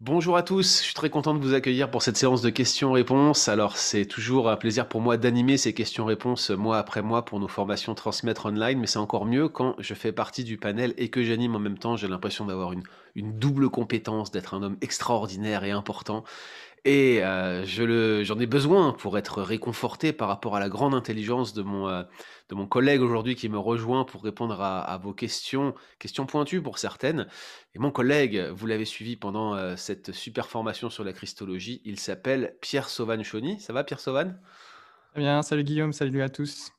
Bonjour à tous, je suis très content de vous accueillir pour cette séance de questions-réponses. Alors c'est toujours un plaisir pour moi d'animer ces questions-réponses mois après mois pour nos formations transmettre online, mais c'est encore mieux quand je fais partie du panel et que j'anime en même temps. J'ai l'impression d'avoir une, une double compétence, d'être un homme extraordinaire et important. Et euh, je le, j'en ai besoin pour être réconforté par rapport à la grande intelligence de mon, euh, de mon collègue aujourd'hui qui me rejoint pour répondre à, à vos questions, questions pointues pour certaines. Et mon collègue, vous l'avez suivi pendant euh, cette super formation sur la Christologie, il s'appelle Pierre Sauvan-Chauny. Ça va Pierre Sauvan Très bien, salut Guillaume, salut à tous.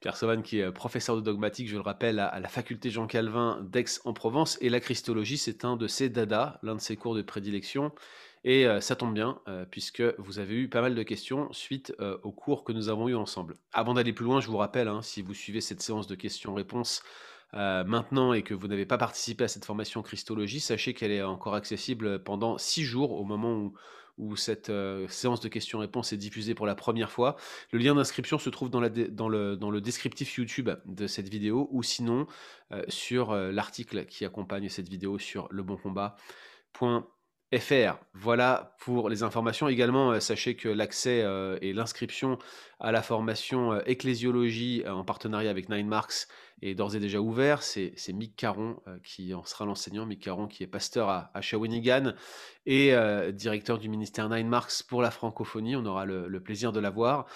Pierre Sauvan qui est professeur de dogmatique, je le rappelle, à, à la faculté Jean Calvin d'Aix-en-Provence. Et la Christologie, c'est un de ses dadas, l'un de ses cours de prédilection. Et ça tombe bien, puisque vous avez eu pas mal de questions suite euh, aux cours que nous avons eus ensemble. Avant d'aller plus loin, je vous rappelle, hein, si vous suivez cette séance de questions-réponses maintenant et que vous n'avez pas participé à cette formation Christologie, sachez qu'elle est encore accessible pendant six jours au moment où, cette séance de questions-réponses est diffusée pour la première fois. Le lien d'inscription se trouve dans, dans, le, dans, le, descriptif YouTube de cette vidéo ou sinon sur l'article qui accompagne cette vidéo sur leboncombat.fr. FR. Voilà pour les informations. Également, euh, sachez que l'accès euh, et l'inscription à la formation euh, ecclésiologie en partenariat avec Nine Marks est d'ores et déjà ouvert. C'est Mick Caron qui en sera l'enseignant. Mick Caron qui est pasteur à, Shawinigan et directeur du ministère Nine Marks pour la francophonie. On aura le, le plaisir de l'avoir.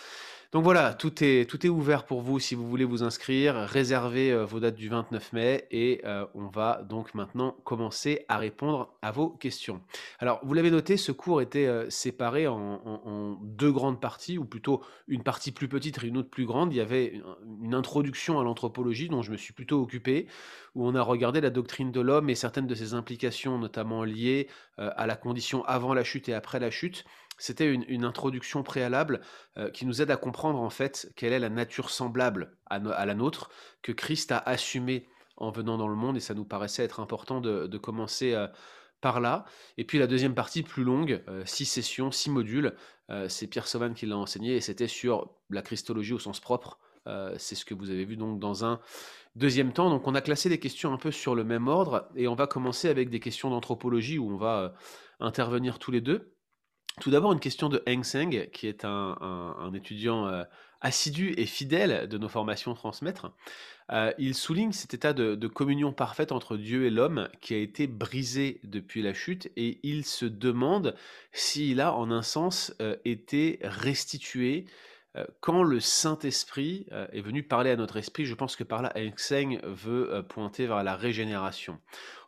Donc voilà, tout est, ouvert pour vous si vous voulez vous inscrire. Réservez euh, vos dates du 29 mai et euh, on va donc maintenant commencer à répondre à vos questions. Alors, vous l'avez noté, ce cours était euh, séparé en, deux grandes parties, ou plutôt une partie plus petite et une autre plus grande. Il y avait une introduction à l'anthropologie dont je me suis plutôt occupé, où on a regardé la doctrine de l'homme et certaines de ses implications, notamment liées à la condition avant la chute et après la chute c'était une, introduction préalable euh, qui nous aide à comprendre en fait quelle est la nature semblable à, la nôtre que Christ a assumée en venant dans le monde et ça nous paraissait être important de, commencer euh, par là. Et puis la deuxième partie plus longue, euh, six sessions, six modules, c'est Pierre Sauvan qui l'a enseigné et c'était sur la christologie au sens propre. c'est ce que vous avez vu donc dans un deuxième temps. Donc on a classé les questions un peu sur le même ordre et on va commencer avec des questions d'anthropologie où on va intervenir tous les deux. Tout d'abord, une question de Heng Seng, qui est un, étudiant euh, assidu et fidèle de nos formations transmettre. Euh, il souligne cet état de, communion parfaite entre Dieu et l'homme qui a été brisé depuis la chute et il se demande s'il a, en un sens, euh, été restitué quand le Saint-Esprit est venu parler à notre esprit. Je pense que par là, Heng veut pointer vers la régénération.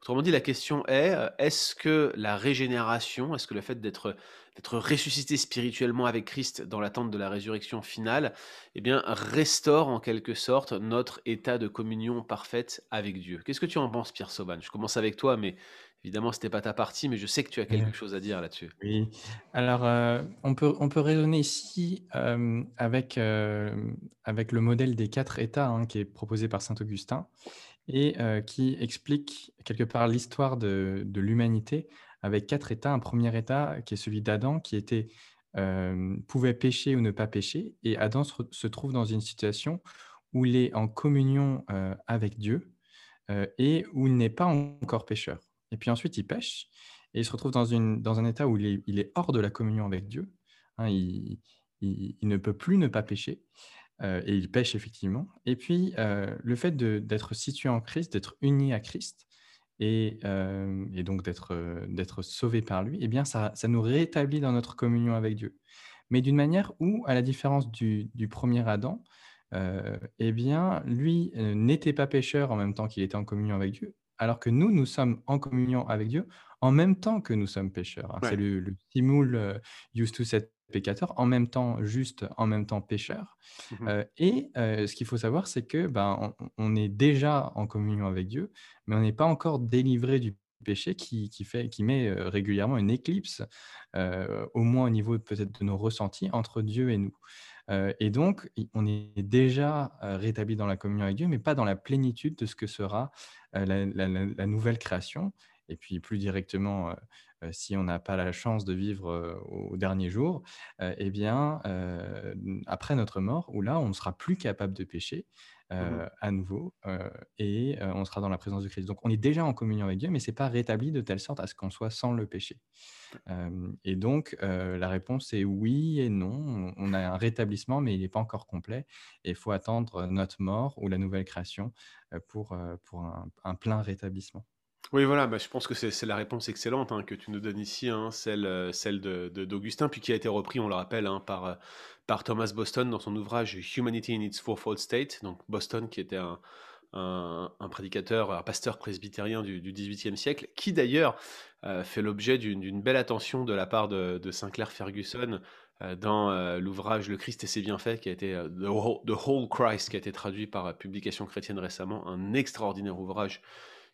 Autrement dit, la question est, est-ce que la régénération, est-ce que le fait d'être d'être ressuscité spirituellement avec Christ dans l'attente de la résurrection finale, eh bien, restaure en quelque sorte notre état de communion parfaite avec Dieu. Qu'est-ce que tu en penses, Pierre Sauvan Je commence avec toi, mais évidemment, ce n'était pas ta partie, mais je sais que tu as quelque chose à dire là-dessus. Oui, alors euh, on, peut, on peut raisonner ici euh, avec, euh, avec le modèle des quatre états hein, qui est proposé par Saint Augustin et qui explique quelque part l'histoire de, de l'humanité avec quatre états. Un premier état qui est celui d'Adam, qui était pouvait pécher ou ne pas pécher. Et Adam se, trouve dans une situation où il est en communion avec Dieu et où il n'est pas encore pécheur. Et puis ensuite, il pêche et il se retrouve dans, une, dans un état où il est, il est, hors de la communion avec Dieu. Hein, il, il, ne peut plus ne pas pécher. et il pêche effectivement. Et puis, le fait d'être situé en Christ, d'être uni à Christ, et, donc d'être sauvé par lui, eh bien, ça, nous rétablit dans notre communion avec Dieu. Mais d'une manière où, à la différence du, premier Adam, eh bien, lui n'était pas pécheur en même temps qu'il était en communion avec Dieu, alors que nous, nous sommes en communion avec Dieu en même temps que nous sommes pécheurs. Hein. C'est le, le simul used to set pécateur, en même temps juste, en même temps pécheur. Mmh euh, et euh, ce qu'il faut savoir, c'est que ben, on, est déjà en communion avec Dieu, mais on n'est pas encore délivré du péché qui, fait, qui met euh, régulièrement une éclipse, au moins au niveau peut-être de nos ressentis, entre Dieu et nous. et donc, on est déjà rétabli dans la communion avec Dieu, mais pas dans la plénitude de ce que sera la nouvelle création. Et puis plus directement, si on n'a pas la chance de vivre au dernier jour, eh bien, après notre mort, où là, on ne sera plus capable de pécher, mmh à nouveau et on sera dans la présence de Christ. Donc on est déjà en communion avec Dieu, mais ce n'est pas rétabli de telle sorte à ce qu'on soit sans le péché. et donc la réponse est oui et non. On a un rétablissement, mais il n'est pas encore complet. Et il faut attendre notre mort ou la nouvelle création pour, pour un plein rétablissement. Oui, voilà, bah, je pense que c'est la réponse excellente hein, que tu nous donnes ici, hein, celle, euh, celle de, d'Augustin, puis qui a été repris, on le rappelle, hein, par, euh, par Thomas Boston dans son ouvrage Humanity in its Fourfold State. Donc Boston, qui était un, prédicateur, un pasteur presbytérien du, XVIIIe siècle, qui d'ailleurs euh, fait l'objet d'une belle attention de la part de, de Sinclair Ferguson dans l'ouvrage Le Christ et ses bienfaits, qui a été The Whole Christ, qui a été traduit par Publication Chrétienne récemment, un extraordinaire ouvrage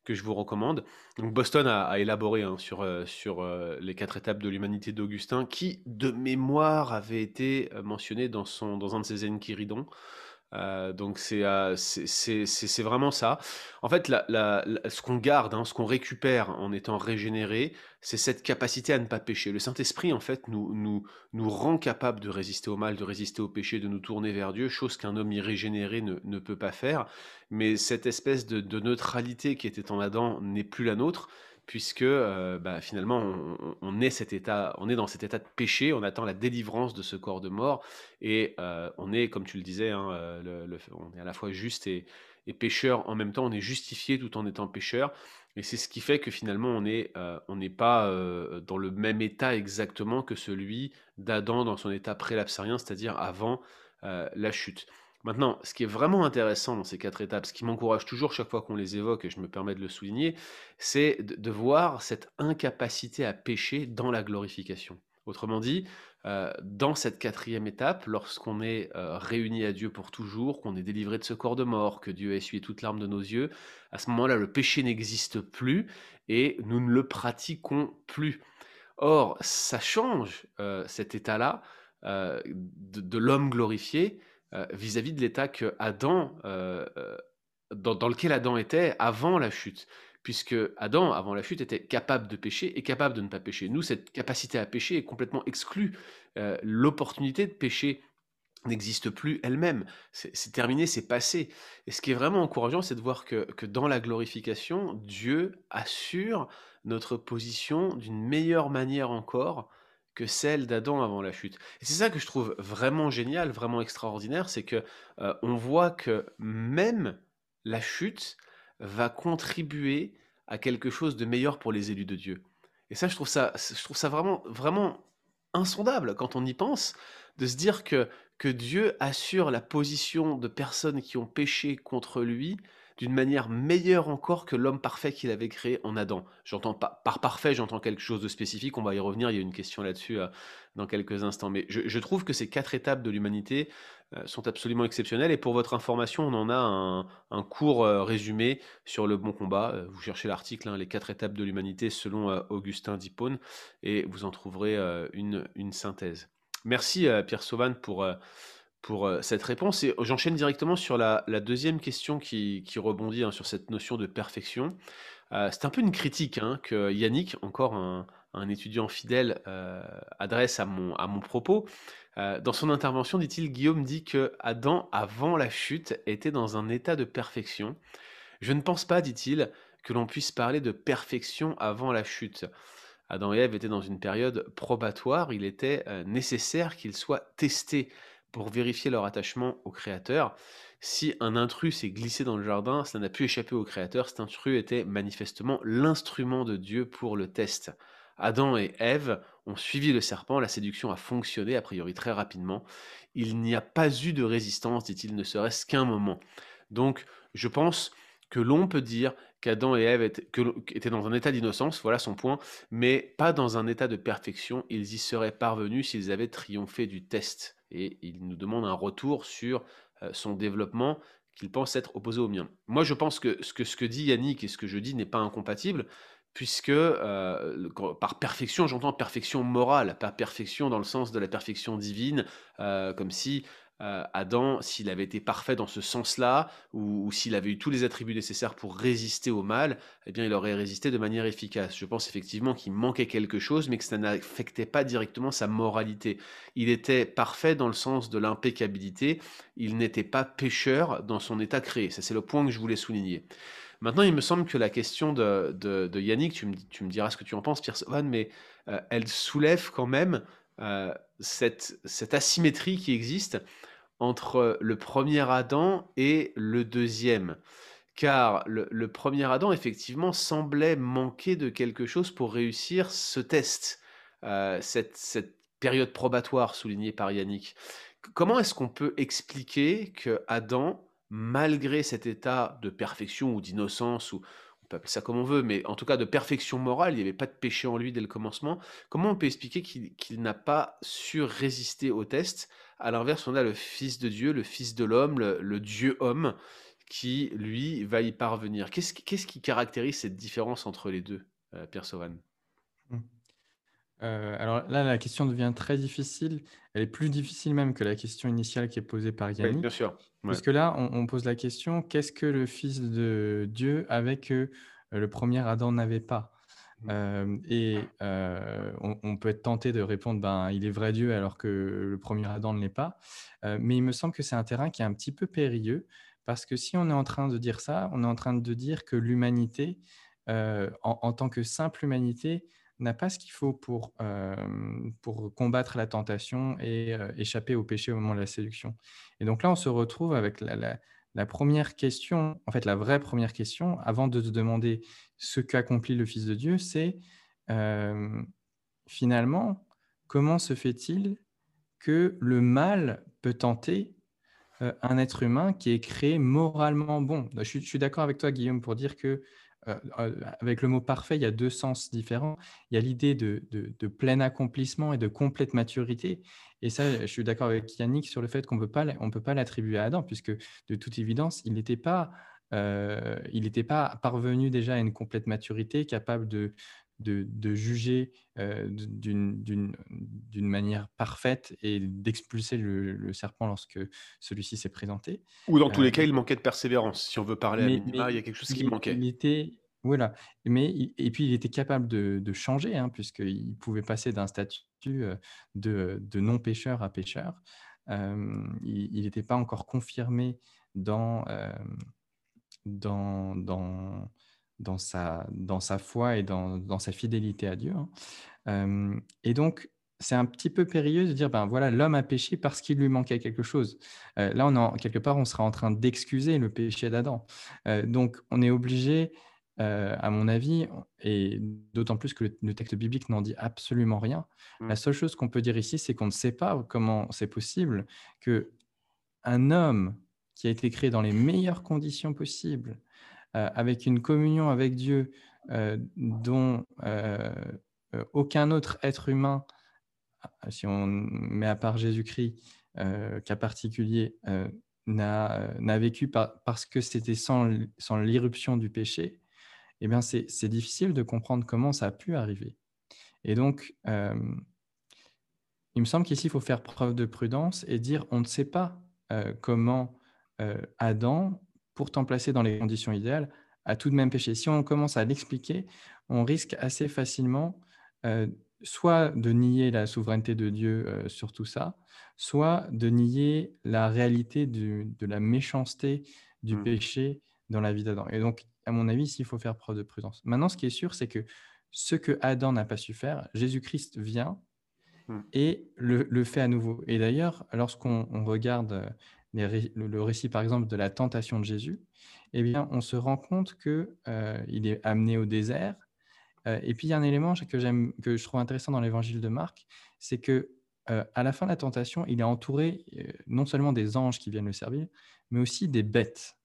que je vous recommande. Boston a, élaboré hein, sur, euh, sur euh, les quatre étapes de l'humanité d'Augustin, qui de mémoire avait été euh, mentionné dans, son, dans un de ses Enchiridions. Euh, donc euh, c'est vraiment ça. En fait, ce qu'on garde, hein, ce qu'on récupère en étant régénéré, c'est cette capacité à ne pas pécher. Le Saint-Esprit, en fait, nous, nous, nous rend capable de résister au mal, de résister au péché, de nous tourner vers Dieu, chose qu'un homme irrégénéré ne, ne, peut pas faire. Mais cette espèce de, de neutralité qui était en Adam n'est plus la nôtre puisque euh, bah, finalement on, est dans cet état de péché, on attend la délivrance de ce corps de mort, et euh, on est, comme tu le disais, hein, euh, on est à la fois juste et, pécheur en même temps, on est justifié tout en étant pécheur, et c'est ce qui fait que finalement on n'est pas dans le même état exactement que celui d'Adam dans son état prélapsarien, c'est-à-dire avant la chute. Maintenant, ce qui est vraiment intéressant dans ces quatre étapes, ce qui m'encourage toujours chaque fois qu'on les évoque, et je me permets de le souligner, c'est de, voir cette incapacité à pécher dans la glorification. Autrement dit, euh, dans cette quatrième étape, lorsqu'on est euh, réuni à Dieu pour toujours, qu'on est délivré de ce corps de mort, que Dieu a essuyé toute larme de nos yeux, à ce moment-là, le péché n'existe plus et nous ne le pratiquons plus. Or, ça change euh, cet état-là de l'homme glorifié euh, vis-à-vis de l'état que Adam, euh, euh, dans, lequel Adam était avant la chute. Puisque Adam, avant la chute, était capable de pécher et capable de ne pas pécher. Nous, cette capacité à pécher est complètement exclue. L'opportunité de pécher n'existe plus elle-même. C'est terminé, c'est passé. Et ce qui est vraiment encourageant, c'est de voir que, que, dans la glorification, Dieu assure notre position d'une meilleure manière encore que celle d'Adam avant la chute. Et c'est ça que je trouve vraiment génial, vraiment extraordinaire, c'est que euh, on voit que même la chute va contribuer à quelque chose de meilleur pour les élus de Dieu. Et ça, je trouve ça, je trouve ça vraiment, vraiment insondable quand on y pense, de se dire que, que Dieu assure la position de personnes qui ont péché contre lui d'une manière meilleure encore que l'homme parfait qu'il avait créé en Adam. J'entends pas par parfait, j'entends quelque chose de spécifique. On va y revenir. Il y a une question là-dessus euh, dans quelques instants. Mais je, trouve que ces quatre étapes de l'humanité euh, sont absolument exceptionnelles. Et pour votre information, on en a un, court euh, résumé sur le bon combat. vous cherchez l'article, hein, les quatre étapes de l'humanité selon Augustin d'Hippone, et vous en trouverez une, une synthèse. Merci Pierre Sauvan pour pour euh, cette réponse. Et j'enchaîne directement sur la, deuxième question qui, rebondit hein, sur cette notion de perfection. Euh, c'est un peu une critique hein, que Yannick, encore un, étudiant fidèle, euh, adresse à mon, à mon propos. dans son intervention, dit-il, Guillaume dit que Adam, avant la chute, était dans un état de perfection. Je ne pense pas, dit-il, que l'on puisse parler de perfection avant la chute. Adam et Ève étaient dans une période probatoire, il était nécessaire qu'ils soient testés pour vérifier leur attachement au Créateur. Si un intrus s'est glissé dans le jardin, ça n'a pu échapper au Créateur. Cet intrus était manifestement l'instrument de Dieu pour le test. Adam et Ève ont suivi le serpent, la séduction a fonctionné a priori très rapidement. Il n'y a pas eu de résistance, dit-il, ne serait-ce qu'un moment. Donc je pense que l'on peut dire qu'Adam et Ève étaient, dans un état d'innocence, voilà son point, mais pas dans un état de perfection. Ils y seraient parvenus s'ils avaient triomphé du test et il nous demande un retour sur euh, son développement qu'il pense être opposé au mien. Moi, je pense que ce que, ce que dit Yannick et ce que je dis n'est pas incompatible, puisque euh, par perfection, j'entends perfection morale, pas perfection dans le sens de la perfection divine, euh, comme si euh, Adam, s'il avait été parfait dans ce sens-là, ou, s'il avait eu tous les attributs nécessaires pour résister au mal, eh bien, il aurait résisté de manière efficace. Je pense effectivement qu'il manquait quelque chose, mais que ça n'affectait pas directement sa moralité. Il était parfait dans le sens de l'impeccabilité, il n'était pas pécheur dans son état créé. Ça, c'est le point que je voulais souligner. Maintenant, il me semble que la question de, Yannick, tu me, diras ce que tu en penses, Pierre Sauvane, mais euh, elle soulève quand même euh, cette, asymétrie qui existe entre le premier Adam et le deuxième. Car le, premier Adam, effectivement, semblait manquer de quelque chose pour réussir ce test, euh, cette, période probatoire soulignée par Yannick. Comment est-ce qu'on peut expliquer que Adam, malgré cet état de perfection ou d'innocence, ou on peut appeler ça comme on veut, mais en tout cas de perfection morale, il n'y avait pas de péché en lui dès le commencement, comment on peut expliquer qu'il n'a pas su résister au test À l'inverse, on a le Fils de Dieu, le Fils de l'homme, le, Dieu-homme, qui, lui, va y parvenir. Qu'est-ce qui caractérise cette différence entre les deux, euh, Pierre Sauvan mmh. Euh, alors là, la question devient très difficile. Elle est plus difficile même que la question initiale qui est posée par Yannick. bien sûr. Parce que là, on, pose la question, qu'est-ce que le Fils de Dieu avait que euh, le premier Adam n'avait pas? Euh, Et on, peut être tenté de répondre, ben, il est vrai Dieu alors que le premier Adam ne l'est pas. mais il me semble que c'est un terrain qui est un petit peu périlleux, parce que si on est en train de dire ça, on est en train de dire que l'humanité, en, tant que simple humanité, n'a pas ce qu'il faut pour, pour combattre la tentation et échapper au péché au moment de la séduction. Et donc là, on se retrouve avec la, première question, en fait la vraie première question, avant de te demander ce qu'accomplit le Fils de Dieu, c'est finalement, comment se fait-il que le mal peut tenter un être humain qui est créé moralement bon? Je suis, d'accord avec toi, Guillaume, pour dire que euh, euh, avec le mot parfait, il y a deux sens différents. Il y a l'idée de, plein accomplissement et de complète maturité. Et ça, je suis d'accord avec Yannick sur le fait qu'on ne peut pas l'attribuer à Adam, puisque de toute évidence, il n'était pas, euh, pas parvenu déjà à une complète maturité, capable de, de, juger d'une manière parfaite et d'expulser le, serpent lorsque celui-ci s'est présenté. Ou dans tous les cas, il manquait de persévérance. Si on veut parler à minima, il y a quelque chose qui manquait. Il était, voilà. Mais, et puis, il était capable de, changer, hein, puisqu'il pouvait passer d'un statut de, non-pêcheur à pêcheur. il n'était pas encore confirmé dans, dans, dans, dans sa, dans sa foi et dans, dans sa fidélité à Dieu. Hein. et donc, c'est un petit peu périlleux de dire, ben voilà, l'homme a péché parce qu'il lui manquait quelque chose. là, on en, quelque part, on sera en train d'excuser le péché d'Adam. donc, on est obligé, à mon avis, et d'autant plus que le, texte biblique n'en dit absolument rien. Mmh. La seule chose qu'on peut dire ici, c'est qu'on ne sait pas comment c'est possible que un homme qui a été créé dans les meilleures conditions possibles, euh, avec une communion avec Dieu euh, dont euh, aucun autre être humain, si on met à part Jésus-Christ, cas particulier, n'a vécu parce que c'était sans, sans l'irruption du péché, eh bien c'est difficile de comprendre comment ça a pu arriver. Et donc, il me semble qu'ici, il faut faire preuve de prudence et dire on ne sait pas comment Adam pourtant placé dans les conditions idéales, a tout de même péché. Si on commence à l'expliquer, on risque assez facilement euh, soit de nier la souveraineté de Dieu euh, sur tout ça, soit de nier la réalité de la méchanceté du mmh. péché dans la vie d'Adam. Et donc, à mon avis, il faut faire preuve de prudence. Maintenant, ce qui est sûr, c'est que ce que Adam n'a pas su faire, Jésus-Christ vient mmh. et le, le, fait à nouveau. Et d'ailleurs, lorsqu'on regarde le récit, par exemple, de la tentation de Jésus, eh bien, on se rend compte qu'il euh, est amené au désert. Euh, et puis, il y a un élément que, j'aime, que je trouve intéressant dans l'évangile de Marc, c'est que euh, à la fin de la tentation, il est entouré non seulement des anges qui viennent le servir, mais aussi des bêtes.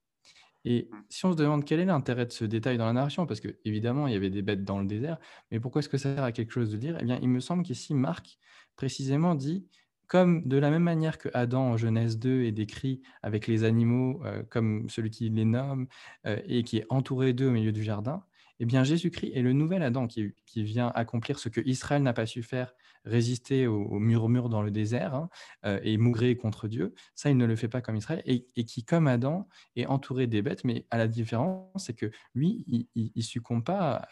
Et si on se demande quel est l'intérêt de ce détail dans la narration, parce que évidemment il y avait des bêtes dans le désert, mais pourquoi est-ce que ça sert à quelque chose de dire? Eh bien, il me semble qu'ici Marc précisément dit comme de la même manière que Adam en Genèse 2 est décrit avec les animaux euh, comme celui qui les nomme euh, et qui est entouré d'eux au milieu du jardin, Eh bien, Jésus-Christ est le nouvel Adam qui, vient accomplir ce que Israël n'a pas su faire, résister au, au murmure dans le désert hein, euh, et mourir contre Dieu. Ça, il ne le fait pas comme Israël et, qui, comme Adam, est entouré des bêtes. Mais à la différence, c'est que lui, il ne succombe pas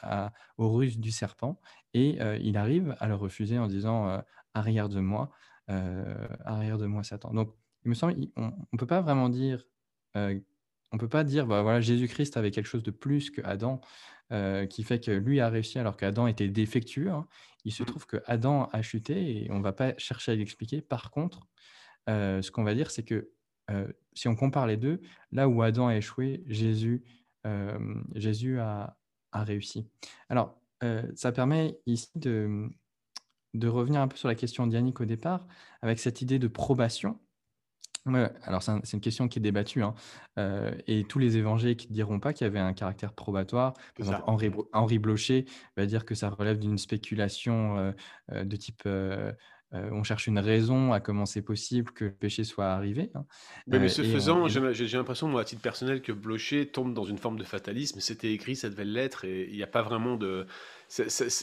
aux ruses du serpent et il arrive à le refuser en disant arrière de moi, arrière de moi, Satan. Donc, il me semble, on ne peut pas vraiment dire on peut pas dire, bah, voilà, Jésus-Christ avait quelque chose de plus que Adam, euh, qui fait que lui a réussi alors qu'Adam était défectueux. hein. Il se Mmh. trouve que Adam a chuté et on va pas chercher à l'expliquer. Par contre, euh, ce qu'on va dire, c'est que euh, si on compare les deux, là où Adam a échoué, Jésus, euh, Jésus a, a réussi. Alors, euh, ça permet ici de, de revenir un peu sur la question d'Yannick au départ, avec cette idée de probation. Ouais, alors c'est un- c'est une question qui est débattue, hein, euh, et tous les évangéliques ne diront pas qu'il y avait un caractère probatoire. Par exemple. Henri, Blocher va dire que ça relève d'une spéculation euh, euh, de type euh, euh, on cherche une raison à comment c'est possible que le péché soit arrivé. hein. Mais Euh, ce on- faisant, j'ai l'impression, moi, à titre personnel, que Blocher tombe dans une forme de fatalisme. C'était écrit, ça devait l'être, et il n'y a pas vraiment de.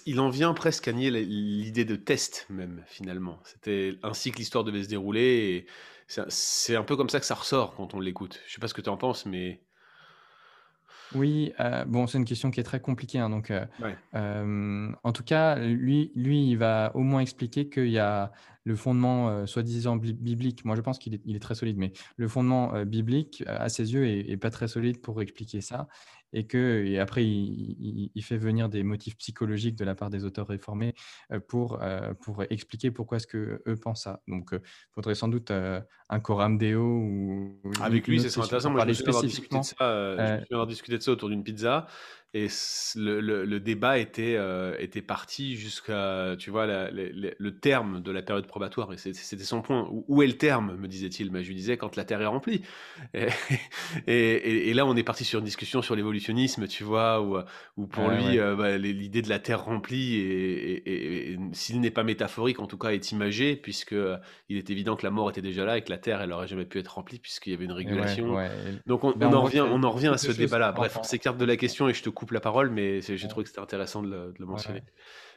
il en vient presque à nier l'idée de test, même, finalement. C'était ainsi que l'histoire devait se dérouler, et c'est un peu comme ça que ça ressort quand on l'écoute. Je sais pas ce que tu en penses, mais. Oui, heu, bon, c'est une question qui est très compliquée, hein, donc Ouais. hem, en tout cas, lui lui, il va au moins expliquer qu'il y a le fondement, heu, soi-disant bli biblique. Moi, je pense qu'il est il est très solide, mais le fondement, heu, biblique, à ses yeux, est est pas très solide pour expliquer ça et que et après il il il fait venir des motifs psychologiques de la part des auteurs réformés, pour, pour expliquer pourquoi est-ce qu'eux pensent ça. Donc heu, faudrait sans doute, un coram deo ou Avec lui, une ce autre serait session intéressant. Moi, je me discuté de spécifiquement, ça, je me avoir discuté de ça autour d'une pizza et le le le débat était, heu, était parti jusqu'à, tu vois, la le terme de la période probatoire et c'était son point. «Où où est le terme?» me disait-il? Mais je lui disais: «Quand la terre est remplie» et et et et là, on est parti sur une discussion sur l'évolutionnisme, tu vois? Où, où pour lui, ouais. heu, bah, l'idée de la terre remplie et s'il n'est pas métaphorique, en tout cas est imagé puisque, il est évident que la mort était déjà là et que la terre, elle aurait jamais pu être remplie puisqu'il y avait une ouais, régulation. ouais, Donc on ben, on on en revient on en revient à ce débat-là. Bref, on s'écarte de la question et je te coupe la parole, mais j'ai trouvé que c'était intéressant de le de le mentionner. ouais,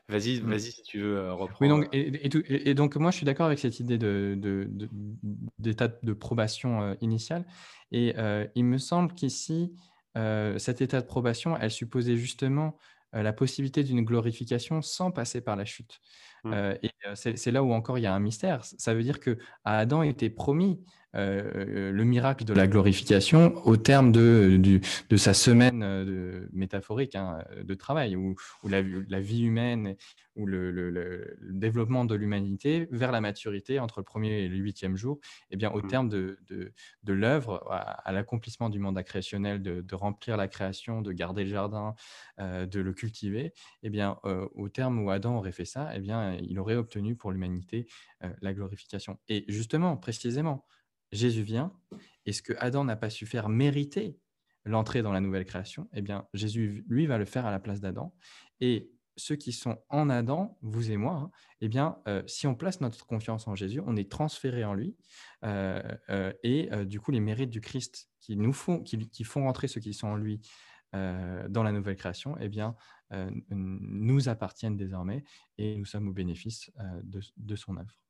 Vas-y mmh. vas-y si tu veux, heu, Oui, reprends, heu donc et donc moi, je suis d'accord avec cette idée de de de d'état de probation, heu, initiale et heu, il me semble qu'ici, heu, cet état de probation, elle supposait justement, la possibilité d'une glorification sans passer par la chute, mmh, heu et c'est là où encore il y a un mystère. Ça veut dire qu'à Adam était promis, heu, le miracle de la glorification au terme de sa semaine, de métaphorique, hein, de travail où où la la vie humaine ou le, le- le- le développement de l'humanité vers la maturité entre le premier et le huitième jour, eh bien, au mmh, terme de, l'œuvre, à, à l'accomplissement du mandat créationnel, de, remplir la création, de garder le jardin, euh, de le cultiver, eh bien, euh, au terme où Adam aurait fait ça, eh bien, il aurait obtenu pour l'humanité euh, la glorification. Et justement, précisément, Jésus vient, et ce que Adam n'a pas su faire mériter l'entrée dans la nouvelle création, eh bien, Jésus, lui, va le faire à la place d'Adam. Et ceux qui sont en Adam, vous et moi, hein, eh bien, euh, si on place notre confiance en Jésus, on est transféré en lui. euh, euh, et du coup, les mérites du Christ qui nous font, qui, font rentrer ceux qui sont en lui dans la nouvelle création, eh bien, nous appartiennent désormais et nous sommes au bénéfice de son œuvre.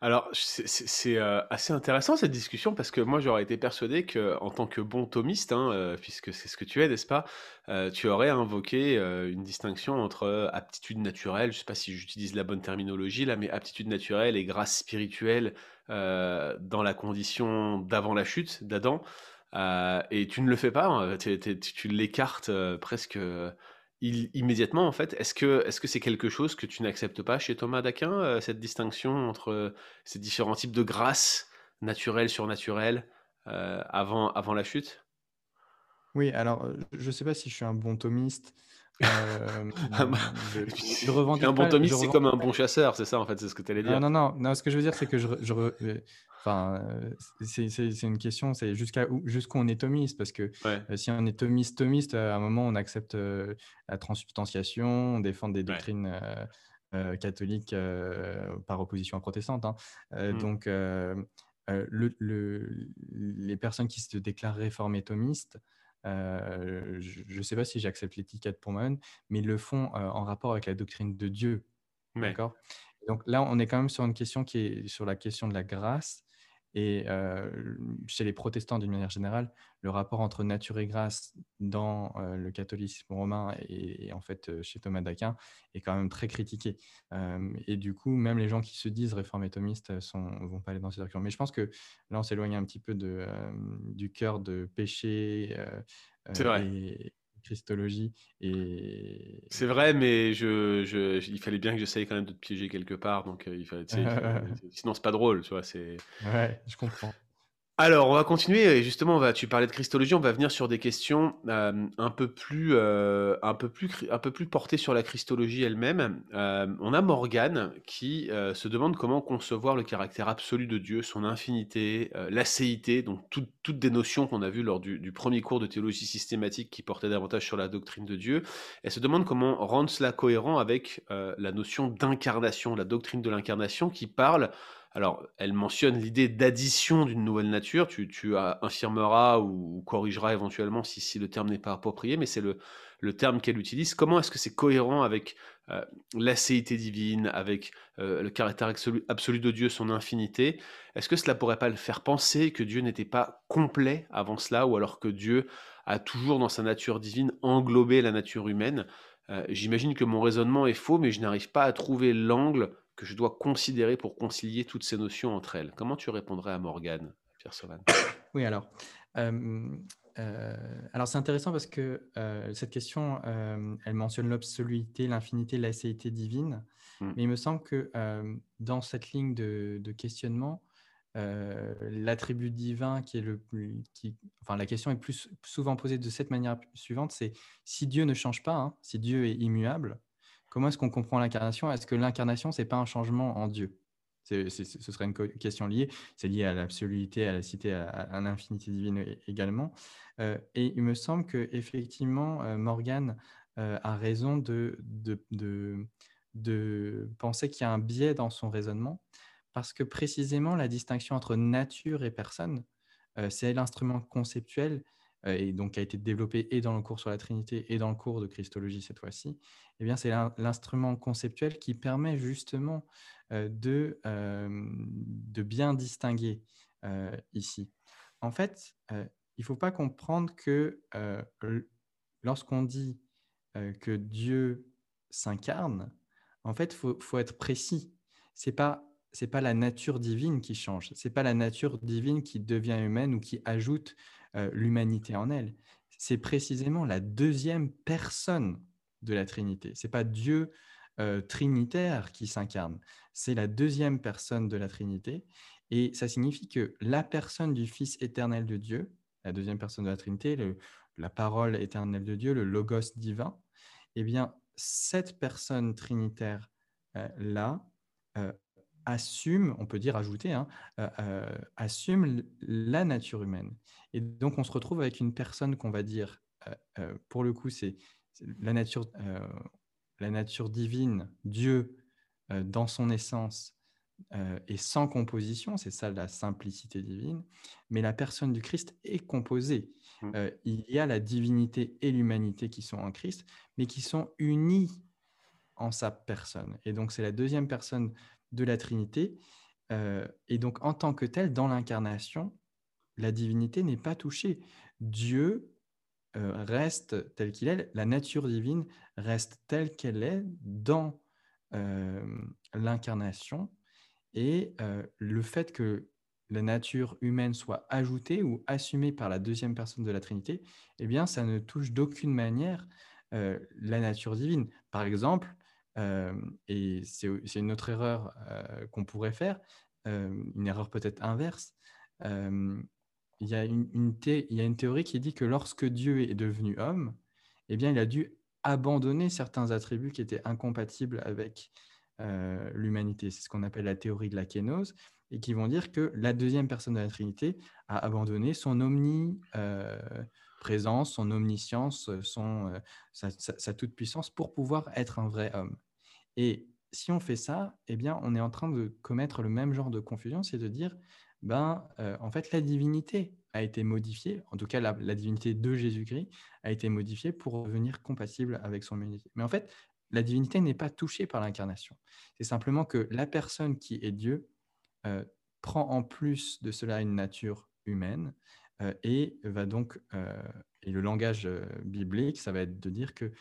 Alors, c'est heu, assez intéressant cette discussion parce que moi j'aurais été persuadé qu'en tant que bon thomiste, hein, heu, puisque c'est ce que tu es, n'est-ce pas? Heu, tu aurais invoqué, une distinction entre, aptitude naturelle, je sais pas si j'utilise la bonne terminologie là, mais aptitude naturelle et grâce spirituelle, dans la condition d'avant la chute d'Adam, et tu ne le fais pas, hein, tu l'écartes, presque, immédiatement en fait. Est-ce que est-ce que c'est quelque chose que tu n'acceptes pas chez Thomas d'Aquin, heu, cette distinction entre, heu, ces différents types de grâce naturelle, surnaturelle, heu, avant avant la chute? Oui, alors, je ne sais pas si je suis un bon thomiste. Je je un revendique bon thomiste, c'est comme revendique un bon chasseur, c'est ça en fait, c'est ce que tu allais non, dire? non, non, non, ce que je veux dire, c'est que je re je re heu, enfin, heu, c'est une question, c'est jusqu'à où jusqu'où on est thomiste parce que, Ouais, heu, si on est thomiste, thomiste, à un moment, on accepte, la transsubstantiation, on défend des doctrines, catholiques, par opposition à protestantes, hein. Heu, Mmh, donc, le le les personnes qui se déclarent réformées thomistes je ne sais pas si j'accepte l'étiquette pour moi-même, mais ils le font en rapport avec la doctrine de Dieu. Ouais. D'accord? Donc là, on est quand même sur une question qui est sur la question de la grâce. Et chez les protestants, d'une manière générale, le rapport entre nature et grâce dans le catholicisme romain et, en fait chez Thomas d'Aquin est quand même très critiqué. et du coup, même les gens qui se disent réformés thomistes ne vont pas aller dans cette direction. Mais je pense que là, on s'éloigne un petit peu de, du cœur de péché et, christologie. Et... C'est vrai, mais je, je, il fallait bien que j'essaye quand même de te piéger quelque part. Donc, euh, il fallait, sinon, c'est pas drôle. Tu vois, ouais, je comprends. Alors, on va continuer et justement, tu parlais de christologie, on va venir sur des questions euh, un, peu plus, euh, un, peu plus, portées sur la christologie elle-même. Euh, on a Morgane qui se demande comment concevoir le caractère absolu de Dieu, son infinité, l'acéité, donc toutes des notions qu'on a vues lors du, premier cours de théologie systématique qui portait davantage sur la doctrine de Dieu. Elle se demande comment rendre cela cohérent avec la notion d'incarnation, la doctrine de l'incarnation qui parle alors, elle mentionne l'idée d'addition d'une nouvelle nature. Tu, tu infirmeras ou, corrigeras éventuellement si, si le terme n'est pas approprié, mais c'est le, le, terme qu'elle utilise. Comment est-ce que c'est cohérent avec euh, l'acéité divine, avec euh, le caractère absolu, absolu, de Dieu, son infinité? Est-ce que cela pourrait pas le faire penser que Dieu n'était pas complet avant cela, ou alors que Dieu a toujours dans sa nature divine englobé la nature humaine? Euh, J'imagine que mon raisonnement est faux, mais je n'arrive pas à trouver l'angle que je dois considérer pour concilier toutes ces notions entre elles. Comment tu répondrais à Morgane, Pierre Sauvan Oui, alors. Euh, alors c'est intéressant parce que euh, cette question, euh, elle mentionne l'absoluité, l'infinité, l'acéité divine. Mmh. Mais il me semble que dans cette ligne de, questionnement, l'attribut divin qui est le plus, qui, enfin la question est plus souvent posée de cette manière suivante, c'est si Dieu ne change pas, hein, si Dieu est immuable, Comment est-ce qu'on comprend l'incarnation? Est-ce que l'incarnation, ce n'est pas un changement en Dieu? Ce serait une question liée. C'est lié à l'absoluité, à la cité, à, l'infinité divine également. Euh, et il me semble que effectivement, euh, Morgan euh, a raison de, de penser qu'il y a un biais dans son raisonnement, parce que précisément la distinction entre nature et personne, c'est l'instrument conceptuel euh, et donc qui a été développé et dans le cours sur la Trinité et dans le cours de Christologie cette fois-ci, eh bien c'est l'instrument conceptuel qui permet justement euh, de, euh, de bien distinguer ici. En fait, il ne faut pas comprendre que lorsqu'on dit que Dieu s'incarne, en fait, il faut, faut, être précis. C'est pas c'est pas la nature divine qui change, c'est pas la nature divine qui devient humaine ou qui ajoute euh, l'humanité en elle. C'est précisément la deuxième personne de la Trinité. C'est pas Dieu euh, trinitaire qui s'incarne, c'est la deuxième personne de la Trinité. Et ça signifie que la personne du Fils éternel de Dieu, la deuxième personne de la Trinité, la parole éternelle de Dieu, le logos divin, eh bien, cette personne trinitaire-là euh, assume, on peut dire ajouter, hein, assume la nature humaine. Et donc, on se retrouve avec une personne qu'on va dire, euh, euh, pour le coup, c'est la nature, euh, la nature divine, Dieu, dans son essence, et sans composition, c'est ça la simplicité divine, mais la personne du Christ est composée. Mmh. il y a la divinité et l'humanité qui sont en Christ, mais qui sont unies en sa personne. Et donc, c'est la deuxième personne de la Trinité. et donc, en tant que tel, dans l'incarnation, la divinité n'est pas touchée. Dieu euh, reste tel qu'il est, la nature divine reste telle qu'elle est dans euh, l'incarnation. Et euh, le fait que la nature humaine soit ajoutée ou assumée par la deuxième personne de la Trinité, eh bien, ça ne touche d'aucune manière la nature divine. Par exemple, et c'est une autre erreur qu'on pourrait faire, une erreur peut-être inverse, il y, a une, théorie qui dit que lorsque Dieu est devenu homme, eh bien, il a dû abandonner certains attributs qui étaient incompatibles avec l'humanité. C'est ce qu'on appelle la théorie de la kénose, et qui vont dire que la deuxième personne de la Trinité a abandonné son omniprésence, euh, son omniscience, son, euh, sa, sa toute-puissance pour pouvoir être un vrai homme. Et si on fait ça, eh bien, on est en train de commettre le même genre de confusion, c'est de dire ben, euh, en fait, la divinité a été modifiée, en tout cas la, divinité de Jésus-Christ a été modifiée pour revenir compatible avec son humanité. Mais en fait, la divinité n'est pas touchée par l'incarnation. C'est simplement que la personne qui est Dieu euh, prend en plus de cela une nature humaine euh, et va donc, et le langage biblique, ça va être de dire que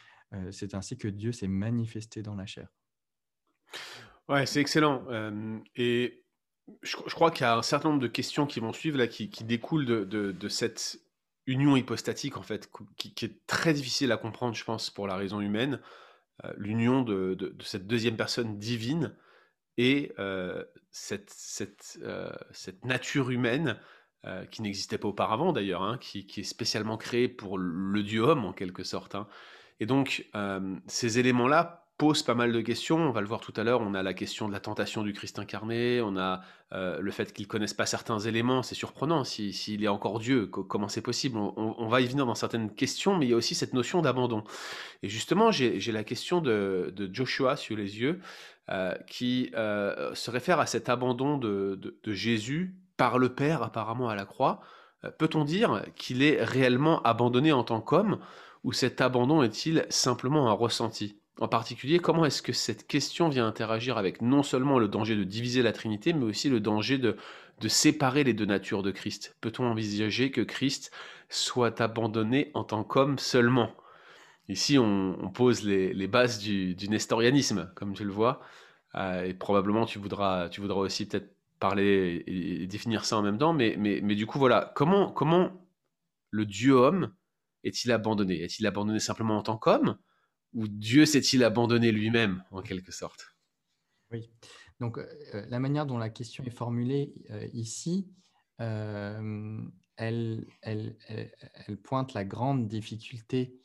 c'est ainsi que Dieu s'est manifesté dans la chair. Ouais, c'est excellent. et je, crois qu'il y a un certain nombre de questions qui vont suivre là, qui, découlent de, cette union hypostatique en fait, qui, est très difficile à comprendre, je pense, pour la raison humaine. Euh, l'union de, cette deuxième personne divine et euh, euh, cette, nature humaine qui n'existait pas auparavant d'ailleurs, hein, qui, est spécialement créée pour le Dieu homme en quelque sorte. Hein. Et donc ces éléments-là pose pas mal de questions. On va le voir tout à l'heure. On a la question de la tentation du Christ incarné. On a euh, le fait qu'il connaisse pas certains éléments. C'est surprenant. S'il est encore Dieu, comment c'est possible? On, va y venir dans certaines questions, mais il y a aussi cette notion d'abandon. Et justement, j'ai la question de, Joshua sur les yeux, euh, qui euh, se réfère à cet abandon de, Jésus par le Père, apparemment à la croix. Peut-on dire qu'il est réellement abandonné en tant qu'homme, ou cet abandon est-il simplement un ressenti? En particulier, comment est-ce que cette question vient interagir avec non seulement le danger de diviser la Trinité, mais aussi le danger de, de séparer les deux natures de Christ? Peut-on envisager que Christ soit abandonné en tant qu'homme seulement? Ici, on, pose les, bases du, nestorianisme, comme tu le vois, euh, et probablement tu voudras, tu voudras aussi peut-être parler et, définir ça en même temps, mais, mais, mais du coup, voilà, comment, comment le Dieu homme est-il abandonné? Est-il abandonné simplement en tant qu'homme ou Dieu s'est-il abandonné lui-même, en quelque sorte? Oui. Donc, euh, la manière dont la question est formulée euh, ici, euh, elle, elle, elle, pointe la grande difficulté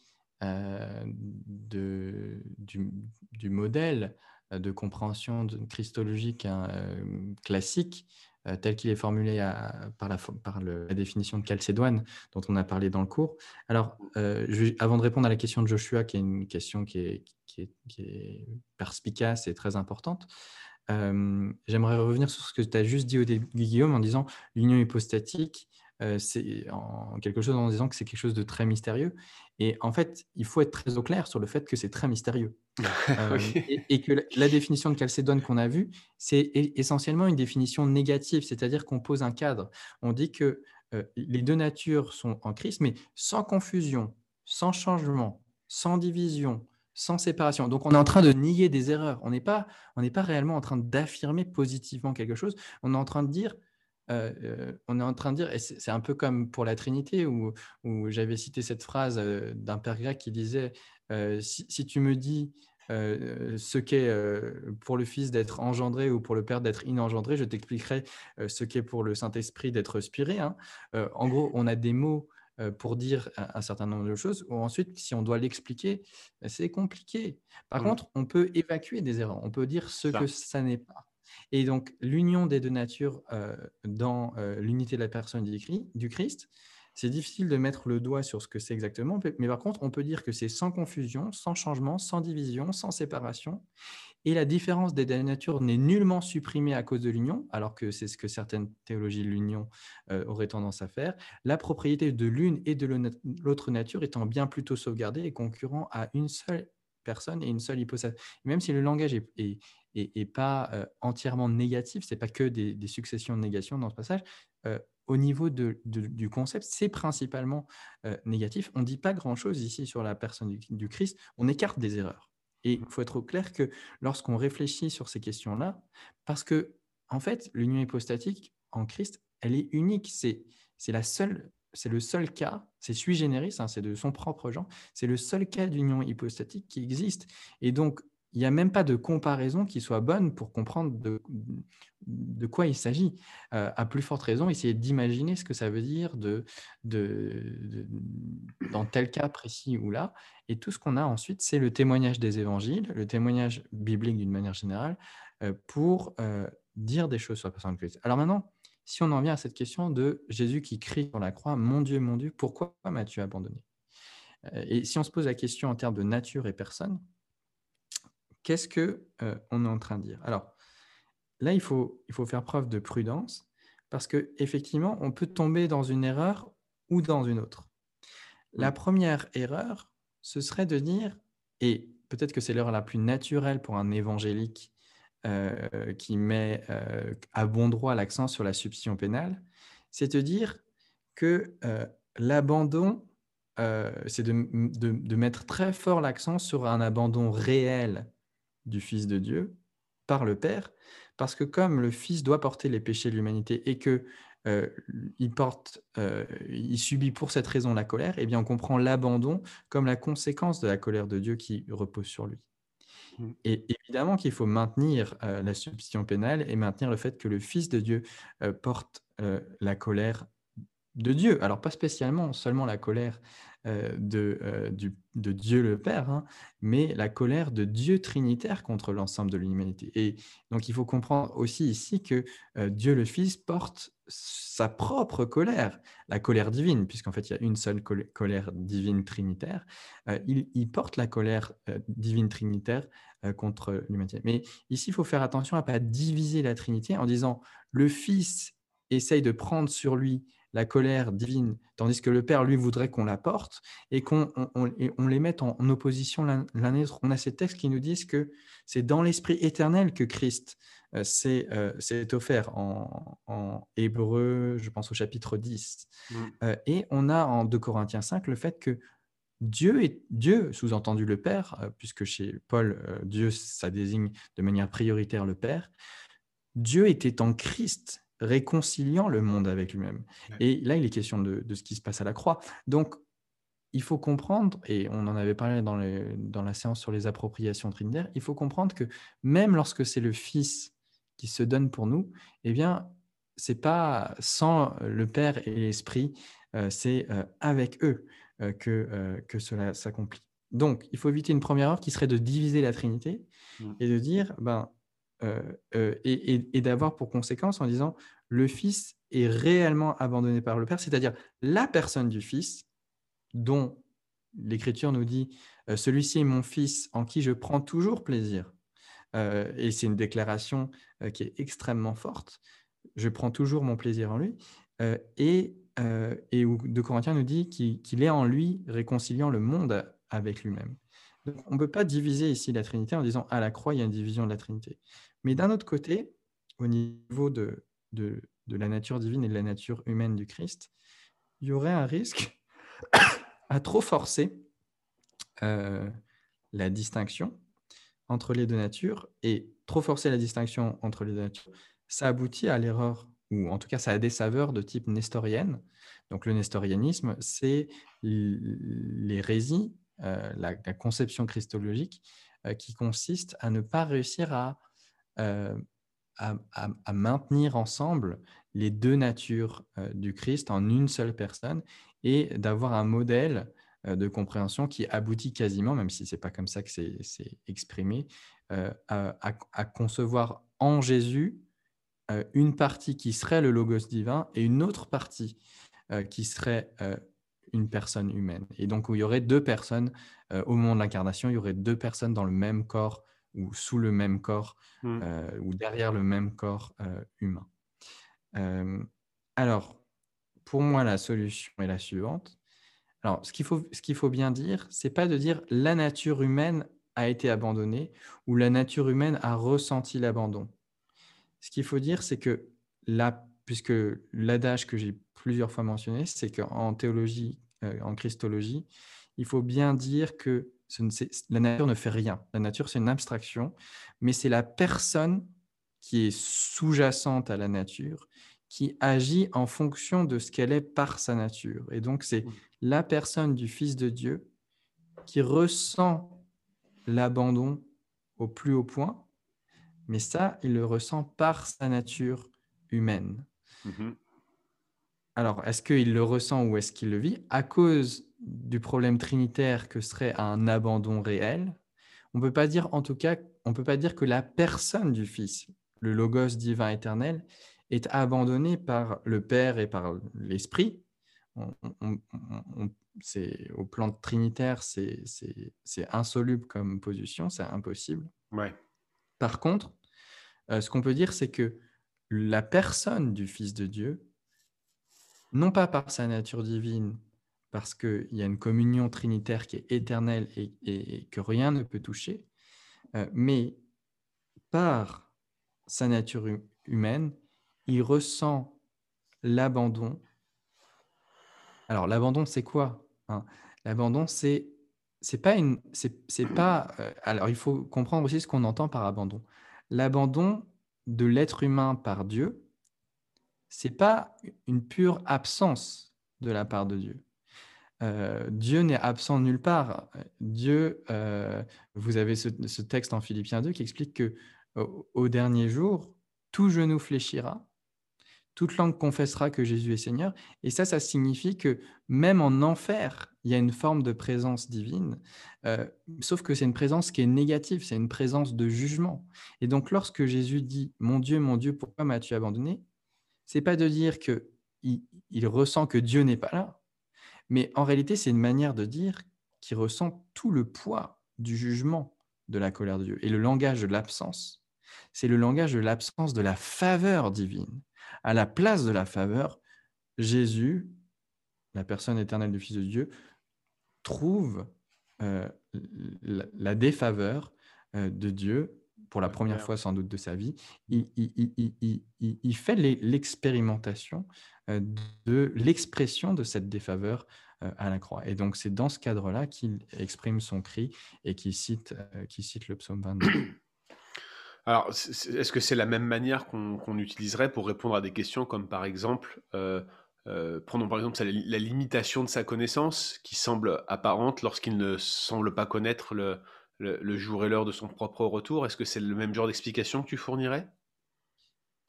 de, du, du, modèle de compréhension christologique hein, classique euh, tel qu'il est formulé par, la, définition de Chalcédoine dont on a parlé dans le cours. Alors, euh, avant de répondre à la question de Joshua, qui est une question qui est, perspicace et très importante, euh, j'aimerais revenir sur ce que tu as juste dit au début, Guillaume, en disant l'union hypostatique, c'est en quelque chose en disant que c'est quelque chose de très mystérieux. Et en fait, il faut être très au clair sur le fait que c'est très mystérieux. Euh, et, que la définition de Chalcédoine qu'on a vue, c'est essentiellement une définition négative, c'est-à-dire qu'on pose un cadre. On dit que euh, les deux natures sont en Christ, mais sans confusion, sans changement, sans division, sans séparation. Donc on est en train de nier des erreurs. On n'est pas, on pas réellement en train d'affirmer positivement quelque chose. On est en train de dire euh, euh, on est en train de dire, et c'est un peu comme pour la Trinité, où, j'avais cité cette phrase euh, d'un père grec qui disait si, tu me dis ce qu'est pour le Fils d'être engendré ou pour le Père d'être inengendré, je t'expliquerai ce qu'est pour le Saint-Esprit d'être spiré. Hein. en gros, on a des mots pour dire un, certain nombre de choses, ou ensuite, si on doit l'expliquer, c'est compliqué. Par mmh. contre, on peut évacuer des erreurs, on peut dire ce que ça n'est pas. Et donc, l'union des deux natures euh, dans euh, l'unité de la personne du Christ, c'est difficile de mettre le doigt sur ce que c'est exactement, mais par contre, on peut dire que c'est sans confusion, sans changement, sans division, sans séparation. Et la différence des deux natures n'est nullement supprimée à cause de l'union, alors que c'est ce que certaines théologies de l'union euh, auraient tendance à faire. La propriété de l'une et de l'autre nature étant bien plutôt sauvegardée et concurrent à une seule personne et une seule hypothèse. Même si le langage est, et, pas euh, entièrement négatif, c'est pas que des, successions de négations dans ce passage. Euh, au niveau de, du concept, c'est principalement euh, négatif. On ne dit pas grand-chose ici sur la personne du, Christ, on écarte des erreurs. Et il faut être clair que lorsqu'on réfléchit sur ces questions-là, parce que en fait, l'union hypostatique en Christ, elle est unique. C'est la seule c'est le seul cas, c'est sui generis, hein, c'est de son propre genre, c'est le seul cas d'union hypostatique qui existe. Et donc, il n'y a même pas de comparaison qui soit bonne pour comprendre de, quoi il s'agit. Euh, à plus forte raison, essayer d'imaginer ce que ça veut dire dans tel cas précis ou là. Et tout ce qu'on a ensuite, c'est le témoignage des évangiles, le témoignage biblique d'une manière générale, euh, pour euh, dire des choses sur la personne de Christ. Alors maintenant, si on en vient à cette question de Jésus qui crie sur la croix, Mon Dieu, mon Dieu, pourquoi m'as-tu abandonné? Et si on se pose la question en termes de nature et personne, qu'est-ce qu'on euh, on est en train de dire? Alors, là, il faut, il faut faire preuve de prudence parce que effectivement, on peut tomber dans une erreur ou dans une autre. La première erreur, ce serait de dire, et peut-être que c'est l'erreur la plus naturelle pour un évangélique euh, qui met euh, à bon droit l'accent sur la substitution pénale, c'est de dire que euh, l'abandon, c'est de, mettre très fort l'accent sur un abandon réel du Fils de Dieu par le Père, parce que comme le Fils doit porter les péchés de l'humanité et que il porte, il subit pour cette raison la colère, eh bien on comprend l'abandon comme la conséquence de la colère de Dieu qui repose sur lui. Mm. Et évidemment qu'il faut maintenir euh, la substitution pénale et maintenir le fait que le Fils de Dieu euh, porte euh, la colère de Dieu. Alors pas spécialement seulement la colère de, euh, du- de Dieu le Père, hein, mais la colère de Dieu trinitaire contre l'ensemble de l'humanité. Et donc il faut comprendre aussi ici que euh, Dieu le Fils porte sa propre colère, la colère divine, puisqu'en fait il y a une seule colère, divine trinitaire. Euh, il, porte la colère euh, divine trinitaire euh, contre l'humanité. Mais ici, il faut faire attention à ne pas diviser la Trinité en disant le Fils essaye de prendre sur lui la colère divine, tandis que le Père, lui, voudrait qu'on la porte et qu'on on, on- et on les mette en, en opposition l'un et l'autre. On a ces textes qui nous disent que c'est dans l'Esprit éternel que Christ euh, s'est euh, s'est offert en, en Hébreu, je pense au chapitre 10. Mm. Euh, et on a en 2 Corinthiens 5 le fait que Dieu est Dieu, sous-entendu le Père, puisque chez Paul, Dieu, ça désigne de manière prioritaire le Père. Dieu était en Christ, réconciliant le monde avec lui-même. Et là, il est question de, de ce qui se passe à la croix. Donc, il faut comprendre, et on en avait parlé dans, le- dans la séance sur les appropriations trinitaires, il faut comprendre que même lorsque c'est le Fils qui se donne pour nous, eh bien, c'est pas sans le Père et l'Esprit, euh, c'est euh, avec eux euh, que, euh, que cela s'accomplit. Donc, il faut éviter une première erreur qui serait de diviser la Trinité et de dire, ben, euh, euh, et, et- et d'avoir pour conséquence en disant, le Fils est réellement abandonné par le Père, c'est-à-dire la personne du Fils dont l'Écriture nous dit euh, Celui-ci est mon Fils en qui je prends toujours plaisir. Euh, et c'est une déclaration euh, qui est extrêmement forte. Je prends toujours mon plaisir en lui. Euh, et, euh, et où De Corinthiens nous dit qu'il est en lui réconciliant le monde avec lui-même. On ne peut pas diviser ici la Trinité en disant à la croix, il y a une division de la Trinité. Mais d'un autre côté, au niveau de la nature divine et de la nature humaine du Christ, il y aurait un risque à trop forcer euh, la distinction entre les deux natures et trop forcer la distinction entre les deux natures, ça aboutit à l'erreur, ou en tout cas ça a des saveurs de type nestorienne. Donc le nestorianisme, c'est l'hérésie, euh, la, conception christologique euh, qui consiste à ne pas réussir à, euh, maintenir ensemble les deux natures du Christ en une seule personne et d'avoir un modèle de compréhension qui aboutit quasiment, même si ce n'est pas comme ça que c'est exprimé, à, concevoir en Jésus une partie qui serait le logos divin et une autre partie qui serait une personne humaine. Et donc, où il y aurait deux personnes euh, au moment de l'incarnation, il y aurait deux personnes dans le même corps ou sous le même corps Mm. euh, ou derrière le même corps euh, humain. Alors, pour moi, la solution est la suivante. Alors, ce qu'il faut, ce qu'il faut bien dire, c'est pas de dire la nature humaine a été abandonnée ou la nature humaine a ressenti l'abandon. Ce qu'il faut dire, c'est que là, puisque l'adage que j'ai plusieurs fois mentionné, c'est qu'en théologie, euh, en christologie, il faut bien dire que ce ne- c'est- la nature ne fait rien. La nature, c'est une abstraction, mais c'est la personne qui est sous-jacente à la nature qui agit en fonction de ce qu'elle est par sa nature. Et donc, c'est la personne du Fils de Dieu qui ressent l'abandon au plus haut point, mais ça, il le ressent par sa nature humaine. Mhm. Alors, est-ce qu'il le ressent ou est-ce qu'il le vit? À cause du problème trinitaire que serait un abandon réel, on peut pas dire, en tout cas, on peut pas dire que la personne du Fils, le Logos divin éternel, est abandonnée par le Père et par l'Esprit. C'est au plan trinitaire, c'est insoluble comme position, c'est impossible. Ouais. Par contre, euh, ce qu'on peut dire, c'est que la personne du Fils de Dieu, non pas par sa nature divine, parce qu'il y a une communion trinitaire qui est éternelle et, que rien ne peut toucher, euh, mais par sa nature humaine, il ressent l'abandon. Alors l'abandon, c'est quoi hein? L'abandon, c'est c'est pas une c'est pas euh, alors il faut comprendre aussi ce qu'on entend par abandon. L'abandon de l'être humain par Dieu, c'est pas une pure absence de la part de Dieu. Euh, Dieu n'est absent nulle part. Dieu, euh, vous avez ce, texte en Philippiens 2 qui explique que au dernier jour, tout genou fléchira, toute langue confessera que Jésus est Seigneur. Et ça, ça signifie que même en enfer, il y a une forme de présence divine, euh, sauf que c'est une présence qui est négative, c'est une présence de jugement. Et donc, lorsque Jésus dit Mon Dieu, mon Dieu, pourquoi m'as-tu abandonné? C'est pas de dire que il, ressent que Dieu n'est pas là, mais en réalité, c'est une manière de dire qu'il ressent tout le poids du jugement de la colère de Dieu. Et le langage de l'absence, c'est le langage de l'absence de la faveur divine. À la place de la faveur, Jésus, la personne éternelle du Fils de Dieu, trouve euh, la, défaveur euh, de Dieu pour la première fois sans doute de sa vie. Il, il fait l'expérimentation euh, de l'expression de cette défaveur à la croix. Et donc c'est dans ce cadre-là qu'il exprime son cri et qu'il cite, cite le psaume 22. Alors, est-ce que c'est la même manière qu'on utiliserait pour répondre à des questions comme par exemple, euh, euh, prenons par exemple la, limitation de sa connaissance qui semble apparente lorsqu'il ne semble pas connaître le, jour et l'heure de son propre retour Est-ce que c'est le même genre d'explication que tu fournirais?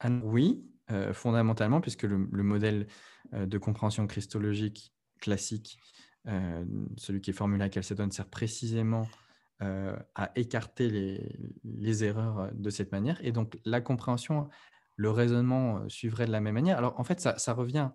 Ah Oui, euh, fondamentalement, puisque le, modèle de compréhension christologique classique, celui qui est formulé à Chalcédoine, sert précisément euh, à écarter les, erreurs de cette manière. Et donc, la compréhension, le raisonnement euh, suivrait de la même manière. Alors, en fait, ça, revient.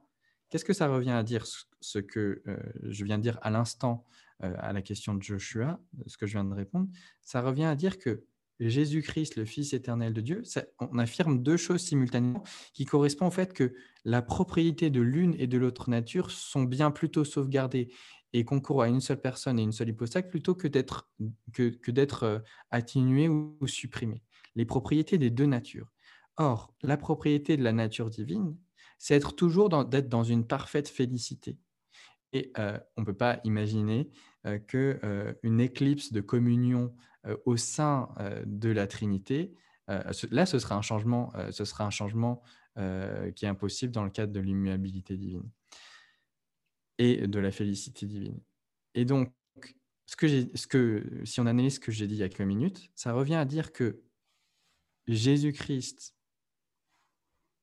Qu'est-ce que ça revient à dire ce que euh, je viens de dire à l'instant à la question de Joshua, ce que je viens de répondre Ça revient à dire que Jésus-Christ, le Fils éternel de Dieu, on affirme deux choses simultanément qui correspondent au fait que la propriété de l'une et de l'autre nature sont bien plutôt sauvegardées et concourt à une seule personne et une seule hypostase plutôt que d'être que, que d'être euh, atténué ou, supprimé. Les propriétés des deux natures. Or, la propriété de la nature divine, c'est être toujours d'être dans une parfaite félicité. Et euh, on ne peut pas imaginer euh, qu'une éclipse de communion au sein de la Trinité, là, ce sera un changement, ce sera un changement qui est impossible dans le cadre de l'immuabilité divine et de la félicité divine. Et donc, ce que ce que, si on analyse ce que j'ai dit il y a quelques minutes, ça revient à dire que Jésus-Christ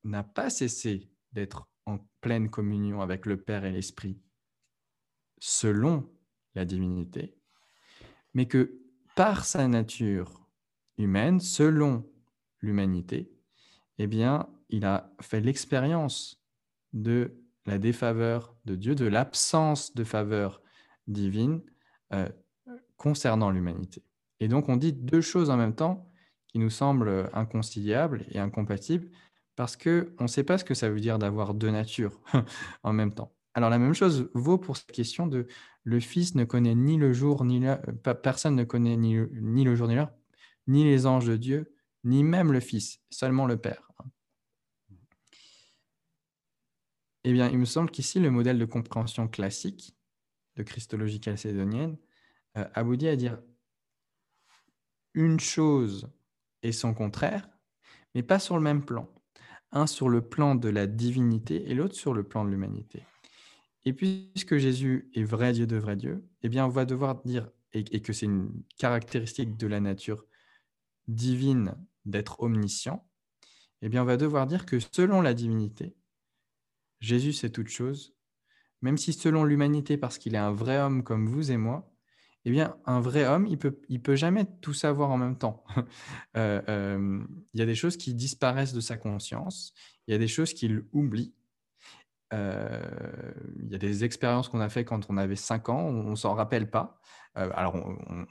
n'a pas cessé d'être en pleine communion avec le Père et l'Esprit selon la divinité, mais que par sa nature humaine, selon l'humanité, eh bien, il a fait l'expérience de la défaveur de Dieu, de l'absence de faveur divine euh, concernant l'humanité. Et donc on dit deux choses en même temps qui nous semblent inconciliables et incompatibles parce qu'on ne sait pas ce que ça veut dire d'avoir deux natures en même temps. Alors la même chose vaut pour cette question de le Fils ne connaît ni le jour ni l'heure, personne ne connaît ni, le jour ni l'heure, ni les anges de Dieu, ni même le Fils, seulement le Père. Eh bien, il me semble qu'ici, le modèle de compréhension classique de christologie chalcédonienne euh, aboutit à dire une chose et son contraire, mais pas sur le même plan. Un sur le plan de la divinité et l'autre sur le plan de l'humanité. Et puisque Jésus est vrai Dieu de vrai Dieu, eh bien, on va devoir dire, et, que c'est une caractéristique de la nature divine d'être omniscient, eh bien, on va devoir dire que selon la divinité, Jésus c'est toute chose, même si selon l'humanité, parce qu'il est un vrai homme comme vous et moi, eh bien, un vrai homme, il peut, il peut jamais tout savoir en même temps. Euh, euh, il y a des choses qui disparaissent de sa conscience, il y a des choses qu'il oublie. il y a des expériences qu'on a fait quand on avait 5 ans, on ne s'en rappelle pas. alors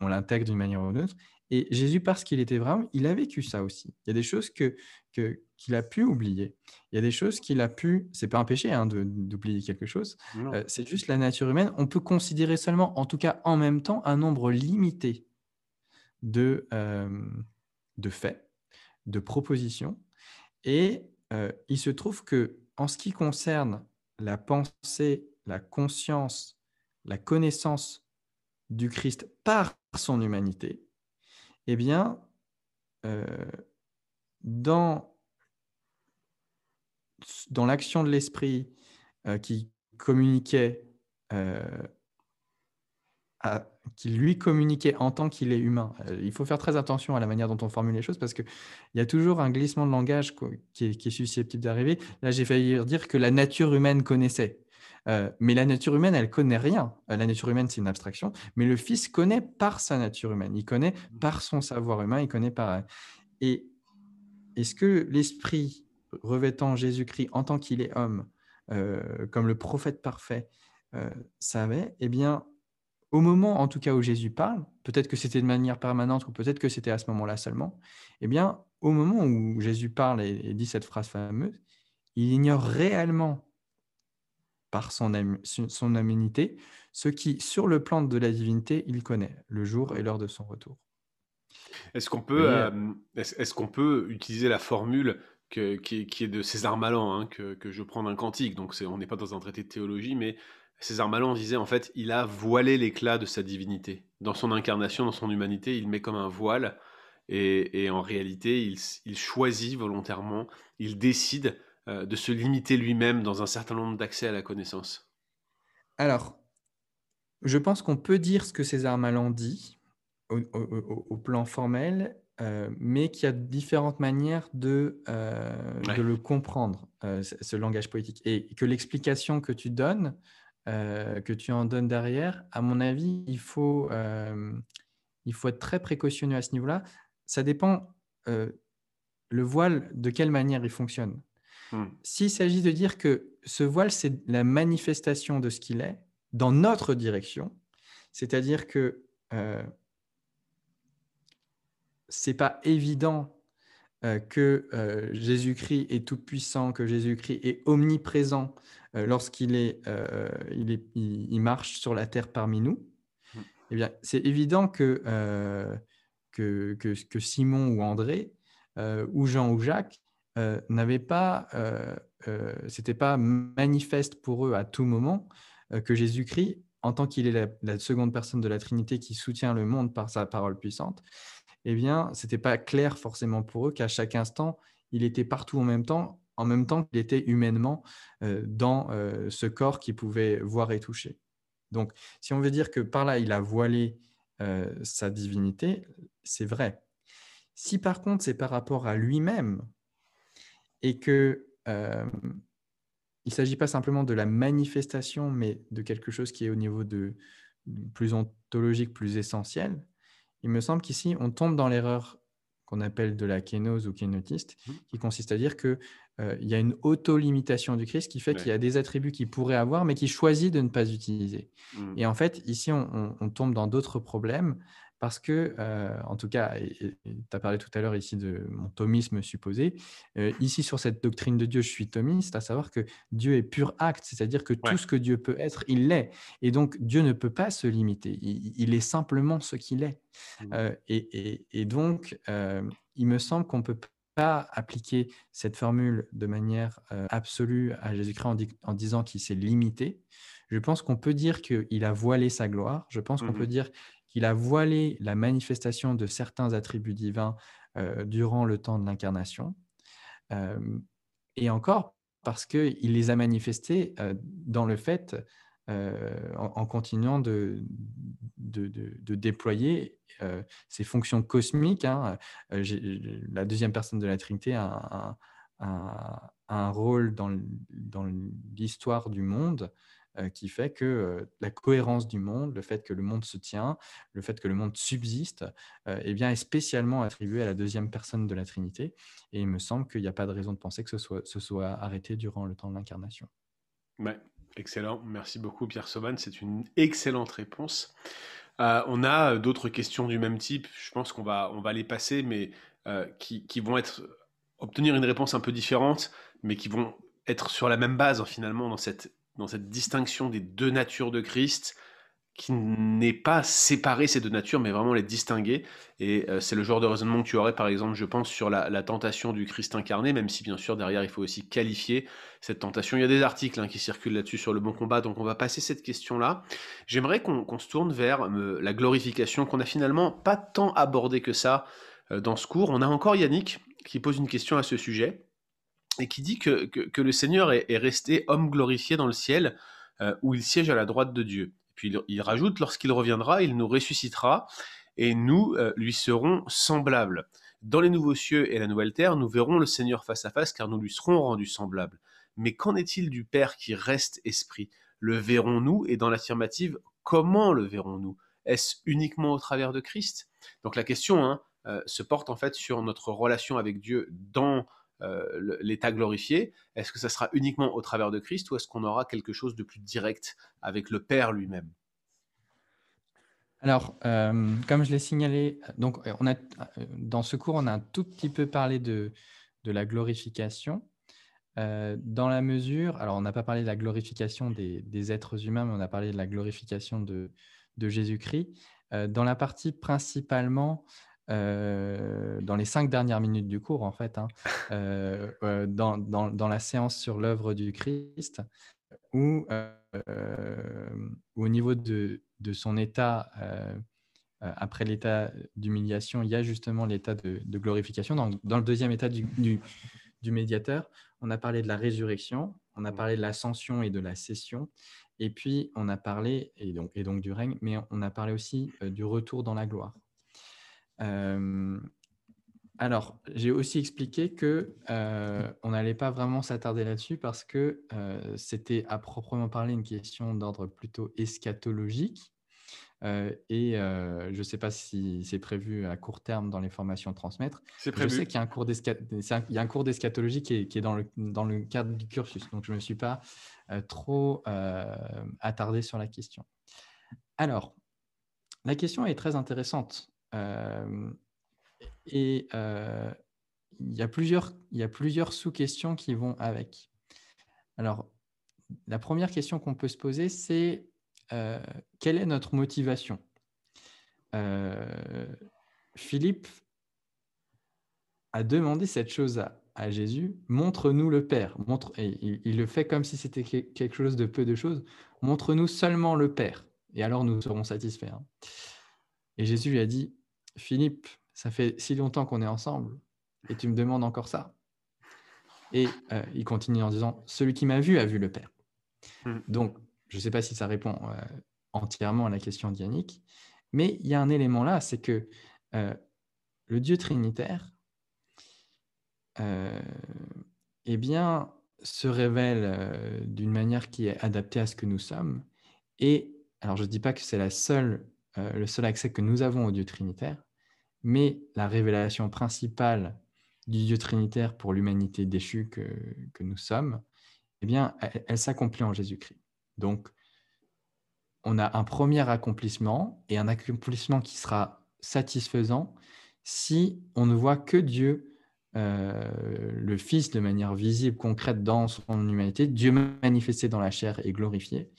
on, l'intègre d'une manière ou d'une autre. Et Jésus, parce qu'il était vraiment, il a vécu ça aussi. Il y a des choses que qu'il a pu oublier. Il y a des choses qu'il a pu. C'est pas un péché hein, d'oublier quelque chose. c'est juste la nature humaine. On peut considérer seulement, en tout cas en même temps, un nombre limité de de faits, de propositions. Et il se trouve que en ce qui concerne la pensée, la conscience, la connaissance du Christ par son humanité, eh bien, euh, dans, dans l'action de l'esprit euh, qui communiquait, euh, qui lui communiquait en tant qu'il est humain, il faut faire très attention à la manière dont on formule les choses parce qu'il y a toujours un glissement de langage qui est, susceptible d'arriver. Là, j'ai failli dire que la nature humaine connaissait. mais la nature humaine, elle connaît rien. la nature humaine, c'est une abstraction. Mais le Fils connaît par sa nature humaine. Il connaît par son savoir humain. Il connaît par. Et est-ce que l'Esprit revêtant Jésus-Christ en tant qu'il est homme, comme le prophète parfait, savait? Eh bien, au moment, en tout cas, où Jésus parle, peut-être que c'était de manière permanente ou peut-être que c'était à ce moment-là seulement, eh bien, au moment où Jésus parle et, dit cette phrase fameuse, il ignore réellement par son, son aménité ce qui, sur le plan de la divinité, il connaît, le jour et l'heure de son retour. Est-ce qu'on peut, euh, est-ce, qu'on peut utiliser la formule qui, est, de César Malan, hein, que, que, je prends d'un cantique, donc on n'est pas dans un traité de théologie, mais César Malan disait en fait, il a voilé l'éclat de sa divinité. Dans son incarnation, dans son humanité, il met comme un voile, et, en réalité, il, choisit volontairement, il décide euh, de se limiter lui-même dans un certain nombre d'accès à la connaissance. Alors, je pense qu'on peut dire ce que César Malan dit au, plan formel, euh, mais qu'il y a différentes manières de, euh, de le comprendre, ce langage poétique. Et que l'explication que tu donnes euh, que tu en donnes derrière, à mon avis, il faut, euh, il faut être très précautionneux à ce niveau-là. Ça dépend euh, le voile, de quelle manière il fonctionne. Hmm. S'il s'agit de dire que ce voile, c'est la manifestation de ce qu'il est dans notre direction, c'est-à-dire que c'est pas évident que Jésus-Christ est tout-puissant, que Jésus-Christ est omniprésent, euh, lorsqu'il est, euh, il, est, il, marche sur la terre parmi nous, mmh. eh bien, c'est évident que, euh, que, que, Simon ou André, ou Jean ou Jacques, n'avaient pas, c'était pas manifeste pour eux à tout moment que Jésus-Christ, en tant qu'il est la, seconde personne de la Trinité qui soutient le monde par sa parole puissante, eh bien, c'était pas clair forcément pour eux qu'à chaque instant, il était partout en même temps en même temps qu'il était humainement euh, dans euh, ce corps qu'il pouvait voir et toucher. Donc, si on veut dire que par là, il a voilé euh, sa divinité, c'est vrai. Si par contre, c'est par rapport à lui-même et que il ne s'agit pas simplement de la manifestation, mais de quelque chose qui est au niveau de plus ontologique, plus essentiel, il me semble qu'ici, on tombe dans l'erreur qu'on appelle de la kénose ou kénotiste, mmh. qui consiste à dire que euh, y a une auto-limitation du Christ qui fait qu'il y a des attributs qu'il pourrait avoir, mais qu'il choisit de ne pas utiliser. Mmh. Et en fait, ici, on, tombe dans d'autres problèmes parce que, euh, en tout cas, tu as parlé tout à l'heure ici de mon thomisme supposé. Euh, ici, sur cette doctrine de Dieu, je suis thomiste, à savoir que Dieu est pur acte, c'est-à-dire que tout ce que Dieu peut être, il l'est. Et donc, Dieu ne peut pas se limiter. Il, est simplement ce qu'il est. Mmh. Et, et, donc, il me semble qu'on peut pas appliquer cette formule de manière euh, absolue à Jésus-Christ en, disant qu'il s'est limité. Je pense qu'on peut dire qu'il a voilé sa gloire. Je pense qu'on peut mmh dire qu'il a voilé la manifestation de certains attributs divins euh, durant le temps de l'incarnation. Euh, et encore parce qu'il les a manifestés dans le fait euh, en, continuant de, de, déployer euh, ces fonctions cosmiques. Hein. Euh, la deuxième personne de la Trinité a, un rôle dans, dans l'histoire du monde qui fait que la cohérence du monde, le fait que le monde se tient, le fait que le monde subsiste, eh bien, est spécialement attribué à la deuxième personne de la Trinité. Et il me semble qu'il n'y a pas de raison de penser que ce soit, arrêté durant le temps de l'incarnation. Excellent. Merci beaucoup, Pierre Sauvan. C'est une excellente réponse. Euh, on a d'autres questions du même type. Je pense qu'on va, les passer, mais euh, qui, vont obtenir une réponse un peu différente, mais qui vont être sur la même base finalement dans cette, dans cette distinction des deux natures de Christ, qui n'est pas séparer ces deux natures, mais vraiment les distinguer. Et euh, c'est le genre de raisonnement que tu aurais, par exemple, je pense, sur la, tentation du Christ incarné, même si bien sûr derrière il faut aussi qualifier cette tentation. Il y a des articles hein, qui circulent là-dessus sur le bon combat, donc on va passer cette question-là. J'aimerais qu'on se tourne vers euh, la glorification, qu'on a finalement pas tant abordé que ça euh, dans ce cours. On a encore Yannick qui pose une question à ce sujet et qui dit que, que, le Seigneur est, resté homme glorifié dans le ciel, où il siège à la droite de Dieu. Puis il, rajoute, lorsqu'il reviendra, il nous ressuscitera et nous euh, lui serons semblables. Dans les nouveaux cieux et la nouvelle terre, nous verrons le Seigneur face à face car nous lui serons rendus semblables. Mais qu'en est-il du Père qui reste esprit? Le verrons-nous? Et dans l'affirmative, comment le verrons-nous? Est-ce uniquement au travers de Christ? Donc la question hein, euh, se porte en fait sur notre relation avec Dieu dans euh, l'état glorifié, est-ce que ça sera uniquement au travers de Christ ou est-ce qu'on aura quelque chose de plus direct avec le Père lui-même? Alors, euh, comme je l'ai signalé, donc on a, dans ce cours, on a un tout petit peu parlé de, de la glorification, euh, dans la mesure, alors on n'a pas parlé de la glorification des, des, êtres humains, mais on a parlé de la glorification de, de Jésus-Christ. dans la partie principalement euh, dans les cinq dernières minutes du cours, en fait, hein, euh, euh, dans, dans, dans, la séance sur l'œuvre du Christ, où, au niveau de, de son état, après l'état d'humiliation, il y a justement l'état de, de, glorification. Dans, dans, le deuxième état du, du, du, médiateur, on a parlé de la résurrection, on a parlé de l'ascension et de la cession, et puis on a parlé, et donc, et donc du règne, mais on a parlé aussi du retour dans la gloire alors, j'ai aussi expliqué que on n'allait pas vraiment s'attarder là-dessus parce que c'était à proprement parler une question d'ordre plutôt eschatologique. et je ne sais pas si c'est prévu à court terme dans les formations transmettre. C'est prévu. Je sais qu'il y a un cours d'eschatologie qui, est, dans, le, dans le cadre du cursus, donc je ne me suis pas trop attardé sur la question. Alors, la question est très intéressante et il y a plusieurs, il y a plusieurs sous-questions qui vont avec. Alors, la première question qu'on peut se poser, c'est quelle est notre motivation? Philippe a demandé cette chose à, Jésus, montre-nous le Père. Et il, le fait comme si c'était quelque chose de peu de choses. Montre-nous seulement le Père, et alors nous serons satisfaits. Hein. Et Jésus lui a dit, Philippe, ça fait si longtemps qu'on est ensemble et tu me demandes encore ça. Et euh, il continue en disant, celui qui m'a vu a vu le Père. Hmm. Donc, je ne sais pas si ça répond euh, entièrement à la question d'Yannick, mais il y a un élément là, c'est que euh, le Dieu trinitaire, eh bien, se révèle d'une manière qui est adaptée à ce que nous sommes. Et alors, je ne dis pas que c'est la seule, le seul accès que nous avons au Dieu trinitaire, mais la révélation principale du Dieu trinitaire pour l'humanité déchue que, nous sommes, eh bien, elle, s'accomplit en Jésus-Christ. Donc, on a un premier accomplissement et un accomplissement qui sera satisfaisant si on ne voit que Dieu, euh, le Fils, de manière visible, concrète dans son humanité, Dieu manifesté dans la chair et glorifié.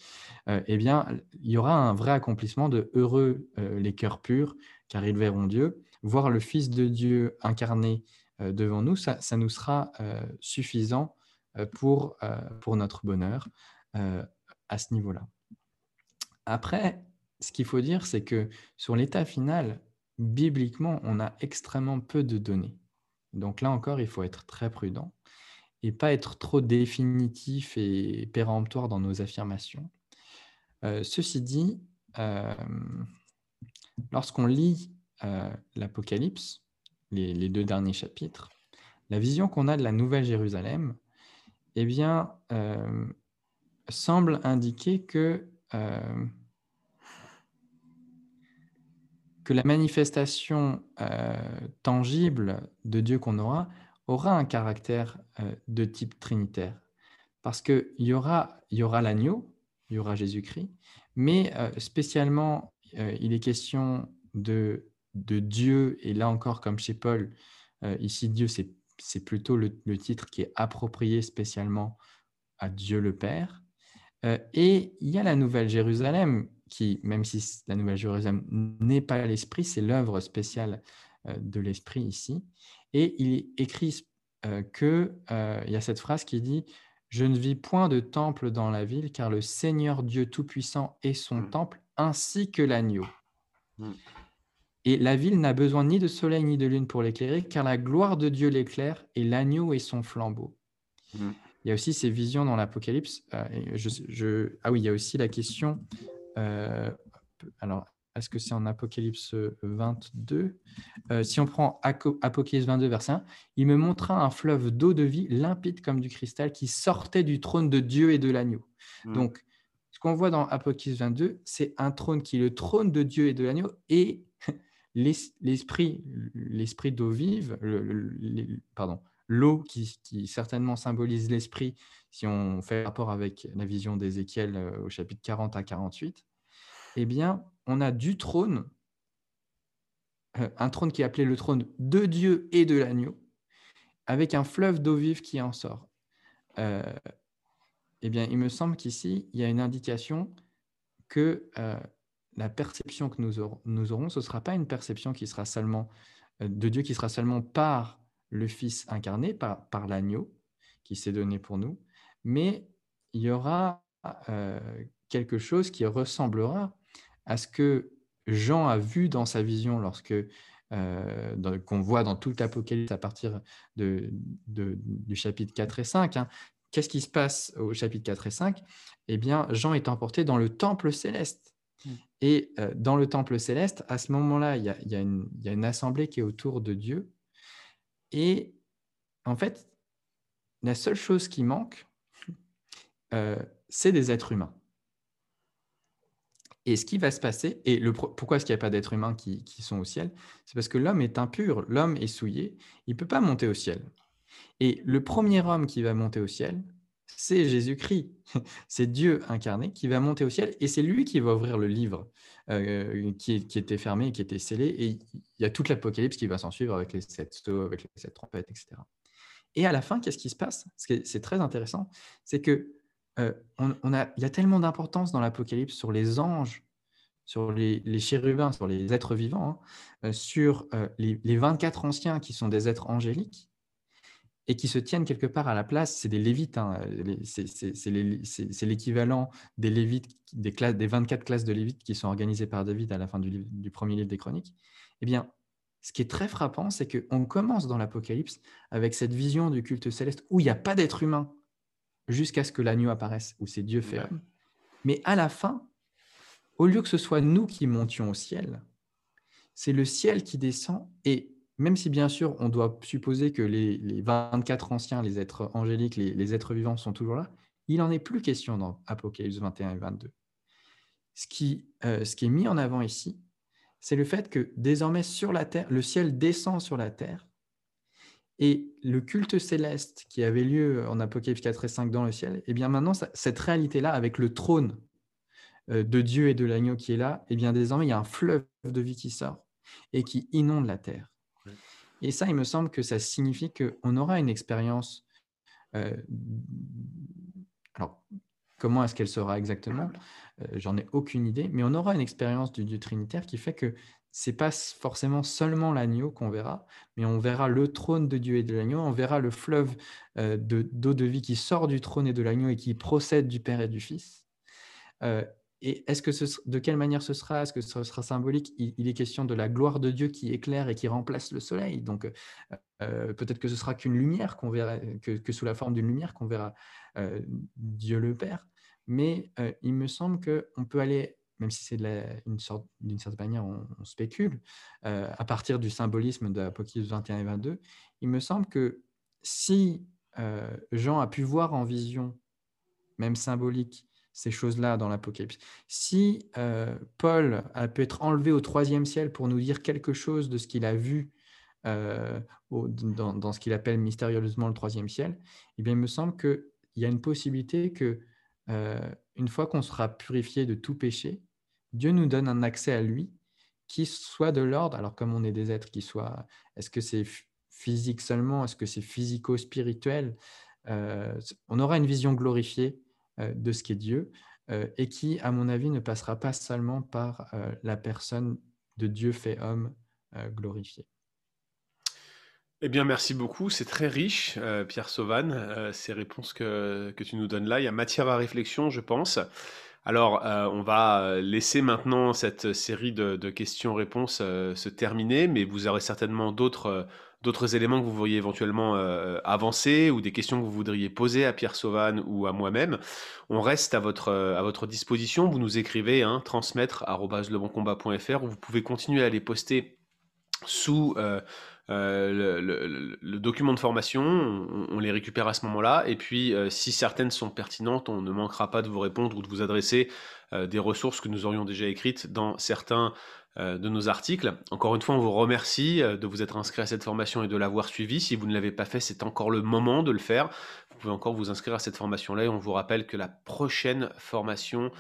Euh, eh bien, il y aura un vrai accomplissement de heureux euh, les cœurs purs, car ils verront Dieu voir le Fils de Dieu incarné euh, devant nous, ça, nous sera euh, suffisant euh, pour, pour notre bonheur à ce niveau-là. Après, ce qu'il faut dire, c'est que sur l'état final, bibliquement, on a extrêmement peu de données. Donc là encore, il faut être très prudent et pas être trop définitif et péremptoire dans nos affirmations. ceci dit, lorsqu'on lit euh, l'Apocalypse, les, deux derniers chapitres, la vision qu'on a de la Nouvelle Jérusalem, eh bien, euh, semble indiquer que, euh, la manifestation tangible de Dieu qu'on aura aura un caractère de type trinitaire. parce qu'il y aura, y aura l'agneau, il y aura Jésus-Christ, mais euh, spécialement, euh, il est question de, de Dieu, et là encore, comme chez Paul, euh, ici, Dieu, c'est plutôt le, titre qui est approprié spécialement à Dieu le Père. et il y a la Nouvelle Jérusalem, qui, même si la Nouvelle Jérusalem n'est pas l'Esprit, c'est l'œuvre spéciale de l'Esprit ici. Et il est écrit qu'il y a cette phrase qui dit je ne vis point de temple dans la ville, car le Seigneur Dieu Tout-Puissant est son hmm. temple, ainsi que l'agneau. Et la ville n'a besoin ni de soleil ni de lune pour l'éclairer, car la gloire de Dieu l'éclaire, et l'agneau est son flambeau. Hmm. Il y a aussi ces visions dans l'Apocalypse. Euh, ah oui, il y a aussi la question. Euh, alors, est-ce que c'est en Apocalypse 22 euh, Si on prend Apocalypse 22, verset 1, il me montra un fleuve d'eau de vie limpide comme du cristal qui sortait du trône de Dieu et de l'agneau. Hmm. Donc, ce qu'on voit dans Apocalypse 22, c'est un trône qui est le trône de Dieu et de l'agneau et l'esprit, l'esprit d'eau vive, pardon, l'eau qui, certainement symbolise l'esprit si on fait rapport avec la vision d'Ézéchiel euh, au chapitre 40 à 48, eh bien, on a du trône, euh, un trône qui est appelé le trône de Dieu et de l'agneau, avec un fleuve d'eau vive qui en sort. Euh, eh bien, il me semble qu'ici, il y a une indication que la perception que nous aurons, ce ne sera pas une perception qui sera seulement de Dieu, qui sera seulement par le Fils incarné, par, l'agneau qui s'est donné pour nous, mais il y aura quelque chose qui ressemblera à ce que Jean a vu dans sa vision lorsque euh, qu'on voit dans tout l'Apocalypse à partir du chapitre 4 et 5. Hein. Qu'est-ce qui se passe au chapitre 4 et 5 Eh bien, Jean est emporté dans le temple céleste. Mmh. Et euh, dans le temple céleste, à ce moment-là, il y, a, une assemblée qui est autour de Dieu. Et en fait, la seule chose qui manque, euh, c'est des êtres humains. Et ce qui va se passer, et pourquoi est-ce qu'il n'y a pas d'êtres humains qui, sont au ciel? C'est parce que l'homme est impur, l'homme est souillé, il ne peut pas monter au ciel. Et le premier homme qui va monter au ciel, c'est Jésus-Christ, c'est Dieu incarné qui va monter au ciel, et c'est lui qui va ouvrir le livre euh, qui, était fermé, qui était scellé, et il y a toute l'Apocalypse qui va s'en suivre avec les sept sceaux, avec les sept trompettes, etc. Et à la fin, qu'est-ce qui se passe? C'est très intéressant, c'est que euh, y a tellement d'importance dans l'Apocalypse sur les anges, sur les, chérubins, sur les êtres vivants, hein, euh, sur euh, les, 24 anciens qui sont des êtres angéliques et qui se tiennent quelque part à la place. C'est des lévites, hein, c'est l'équivalent des lévites, des, classes, des 24 classes de lévites qui sont organisées par David à la fin du, du premier livre des Chroniques. Eh bien, ce qui est très frappant, c'est qu'on commence dans l'Apocalypse avec cette vision du culte céleste où il n'y a pas d'être humain jusqu'à ce que l'agneau apparaisse, où c'est Dieu fait homme. Mais à la fin, au lieu que ce soit nous qui montions au ciel, c'est le ciel qui descend et même si bien sûr on doit supposer que les, 24 anciens, les êtres angéliques, les, êtres vivants sont toujours là, il n'en est plus question dans Apocalypse 21 et 22. Ce qui, euh, ce qui est mis en avant ici, c'est le fait que désormais sur la terre, le ciel descend sur la terre et le culte céleste qui avait lieu en Apocalypse 4 et 5 dans le ciel, et eh bien maintenant, cette réalité-là, avec le trône euh, de Dieu et de l'agneau qui est là, et eh bien désormais, il y a un fleuve de vie qui sort et qui inonde la terre. Et ça, il me semble que ça signifie qu'on aura une expérience. Euh, alors, comment est-ce qu'elle sera exactement? Euh, J'en ai aucune idée, mais on aura une expérience du Dieu trinitaire qui fait que c'est pas forcément seulement l'agneau qu'on verra, mais on verra le trône de Dieu et de l'agneau, on verra le fleuve euh, d'eau de, vie qui sort du trône et de l'agneau et qui procède du Père et du Fils. Euh, et est-ce que de quelle manière ce sera? Est-ce que ce sera symbolique? Il, est question de la gloire de Dieu qui éclaire et qui remplace le soleil. Donc euh, peut-être que ce sera qu'une lumière que, sous la forme d'une lumière qu'on verra Dieu le Père. Mais il me semble qu'on peut aller même si c'est d'une certaine manière, on, spécule, euh, à partir du symbolisme d'Apocalypse 21 et 22, il me semble que si euh, Jean a pu voir en vision, même symbolique, ces choses-là dans l'Apocalypse, si euh, Paul a pu être enlevé au troisième ciel pour nous dire quelque chose de ce qu'il a vu dans, dans, ce qu'il appelle mystérieusement le troisième ciel, eh il me semble qu'il il y a une possibilité que, une fois qu'on sera purifié de tout péché, Dieu nous donne un accès à lui qui soit de l'ordre, alors comme on est des êtres qui soient, est-ce que c'est physique seulement, est-ce que c'est physico-spirituel On aura une vision glorifiée de ce qu'est Dieu et qui, à mon avis, ne passera pas seulement par la personne de Dieu fait homme glorifié. Eh bien, merci beaucoup. C'est très riche, euh, Pierre Sauvan, euh, ces réponses que, que tu nous donnes là. Il y a matière à réflexion, je pense. Alors, euh, on va laisser maintenant cette série de, de questions-réponses se terminer, mais vous aurez certainement d'autres d'autres éléments que vous voudriez éventuellement avancer ou des questions que vous voudriez poser à Pierre Sauvan ou à moi-même. On reste à votre, à votre disposition. Vous nous écrivez hein, transmettre@leboncombat.fr où vous pouvez continuer à les poster sous euh, le, document de formation, on, les récupère à ce moment-là. Et puis, euh, si certaines sont pertinentes, on ne manquera pas de vous répondre ou de vous adresser euh, des ressources que nous aurions déjà écrites dans certains de nos articles. Encore une fois, on vous remercie de vous être inscrit à cette formation et de l'avoir suivi. Si vous ne l'avez pas fait, c'est encore le moment de le faire. Vous pouvez encore vous inscrire à cette formation-là et on vous rappelle que la prochaine formation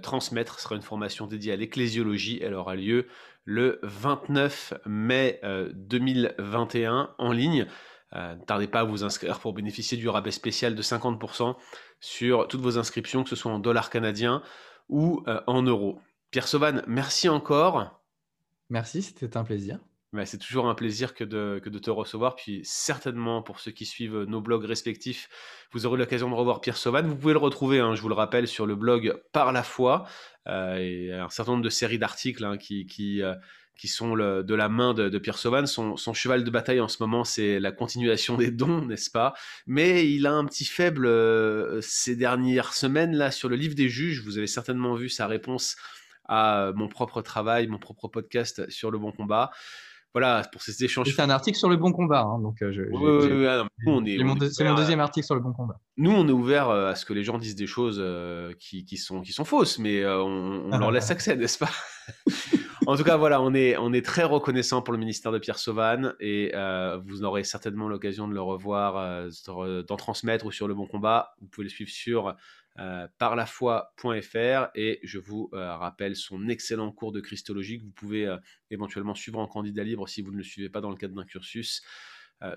transmettre sera une formation dédiée à l'ecclésiologie. Elle aura lieu le 29 mai 2021 euh, en ligne. Euh, ne tardez pas à vous inscrire pour bénéficier du rabais spécial de 50% sur toutes vos inscriptions, que ce soit en dollars canadiens ou euh, en euros. Pierre Sauvan, merci encore. Merci, c'était un plaisir c'est toujours un plaisir que de, te recevoir. Puis certainement, pour ceux qui suivent nos blogs respectifs, vous aurez l'occasion de revoir Pierre Sauvan. Vous pouvez le retrouver, hein, je vous le rappelle, sur le blog Par la foi. Euh, et un certain nombre de séries d'articles hein, euh, qui sont de la main de, Pierre Sauvan. Son, son, cheval de bataille en ce moment, c'est la continuation des dons, n'est-ce pas? Mais il a un petit faible euh, ces dernières semaines là sur le livre des juges. Vous avez certainement vu sa réponse à mon propre travail, mon propre podcast sur le bon combat voilà, pour ces échanges. C'est un article sur le bon combat. Hein, donc, c'est mon deuxième article sur le bon combat. Nous, on est ouvert euh, à ce que les gens disent des choses euh, qui, qui, sont, qui sont fausses, mais euh, on, leur laisse accès, n'est-ce pas? En tout cas, voilà, on est, on est très reconnaissant pour le ministère de Pierre Sauvan et vous aurez certainement l'occasion de le revoir, d'en transmettre ou sur le bon combat. Vous pouvez le suivre sur euh, parlafoi.fr et je vous euh, rappelle son excellent cours de christologie que vous pouvez euh, éventuellement suivre en candidat libre si vous ne le suivez pas dans le cadre d'un cursus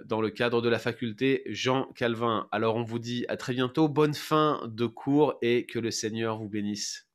dans le cadre de la faculté Jean Calvin. Alors on vous dit à très bientôt, bonne fin de cours et que le Seigneur vous bénisse.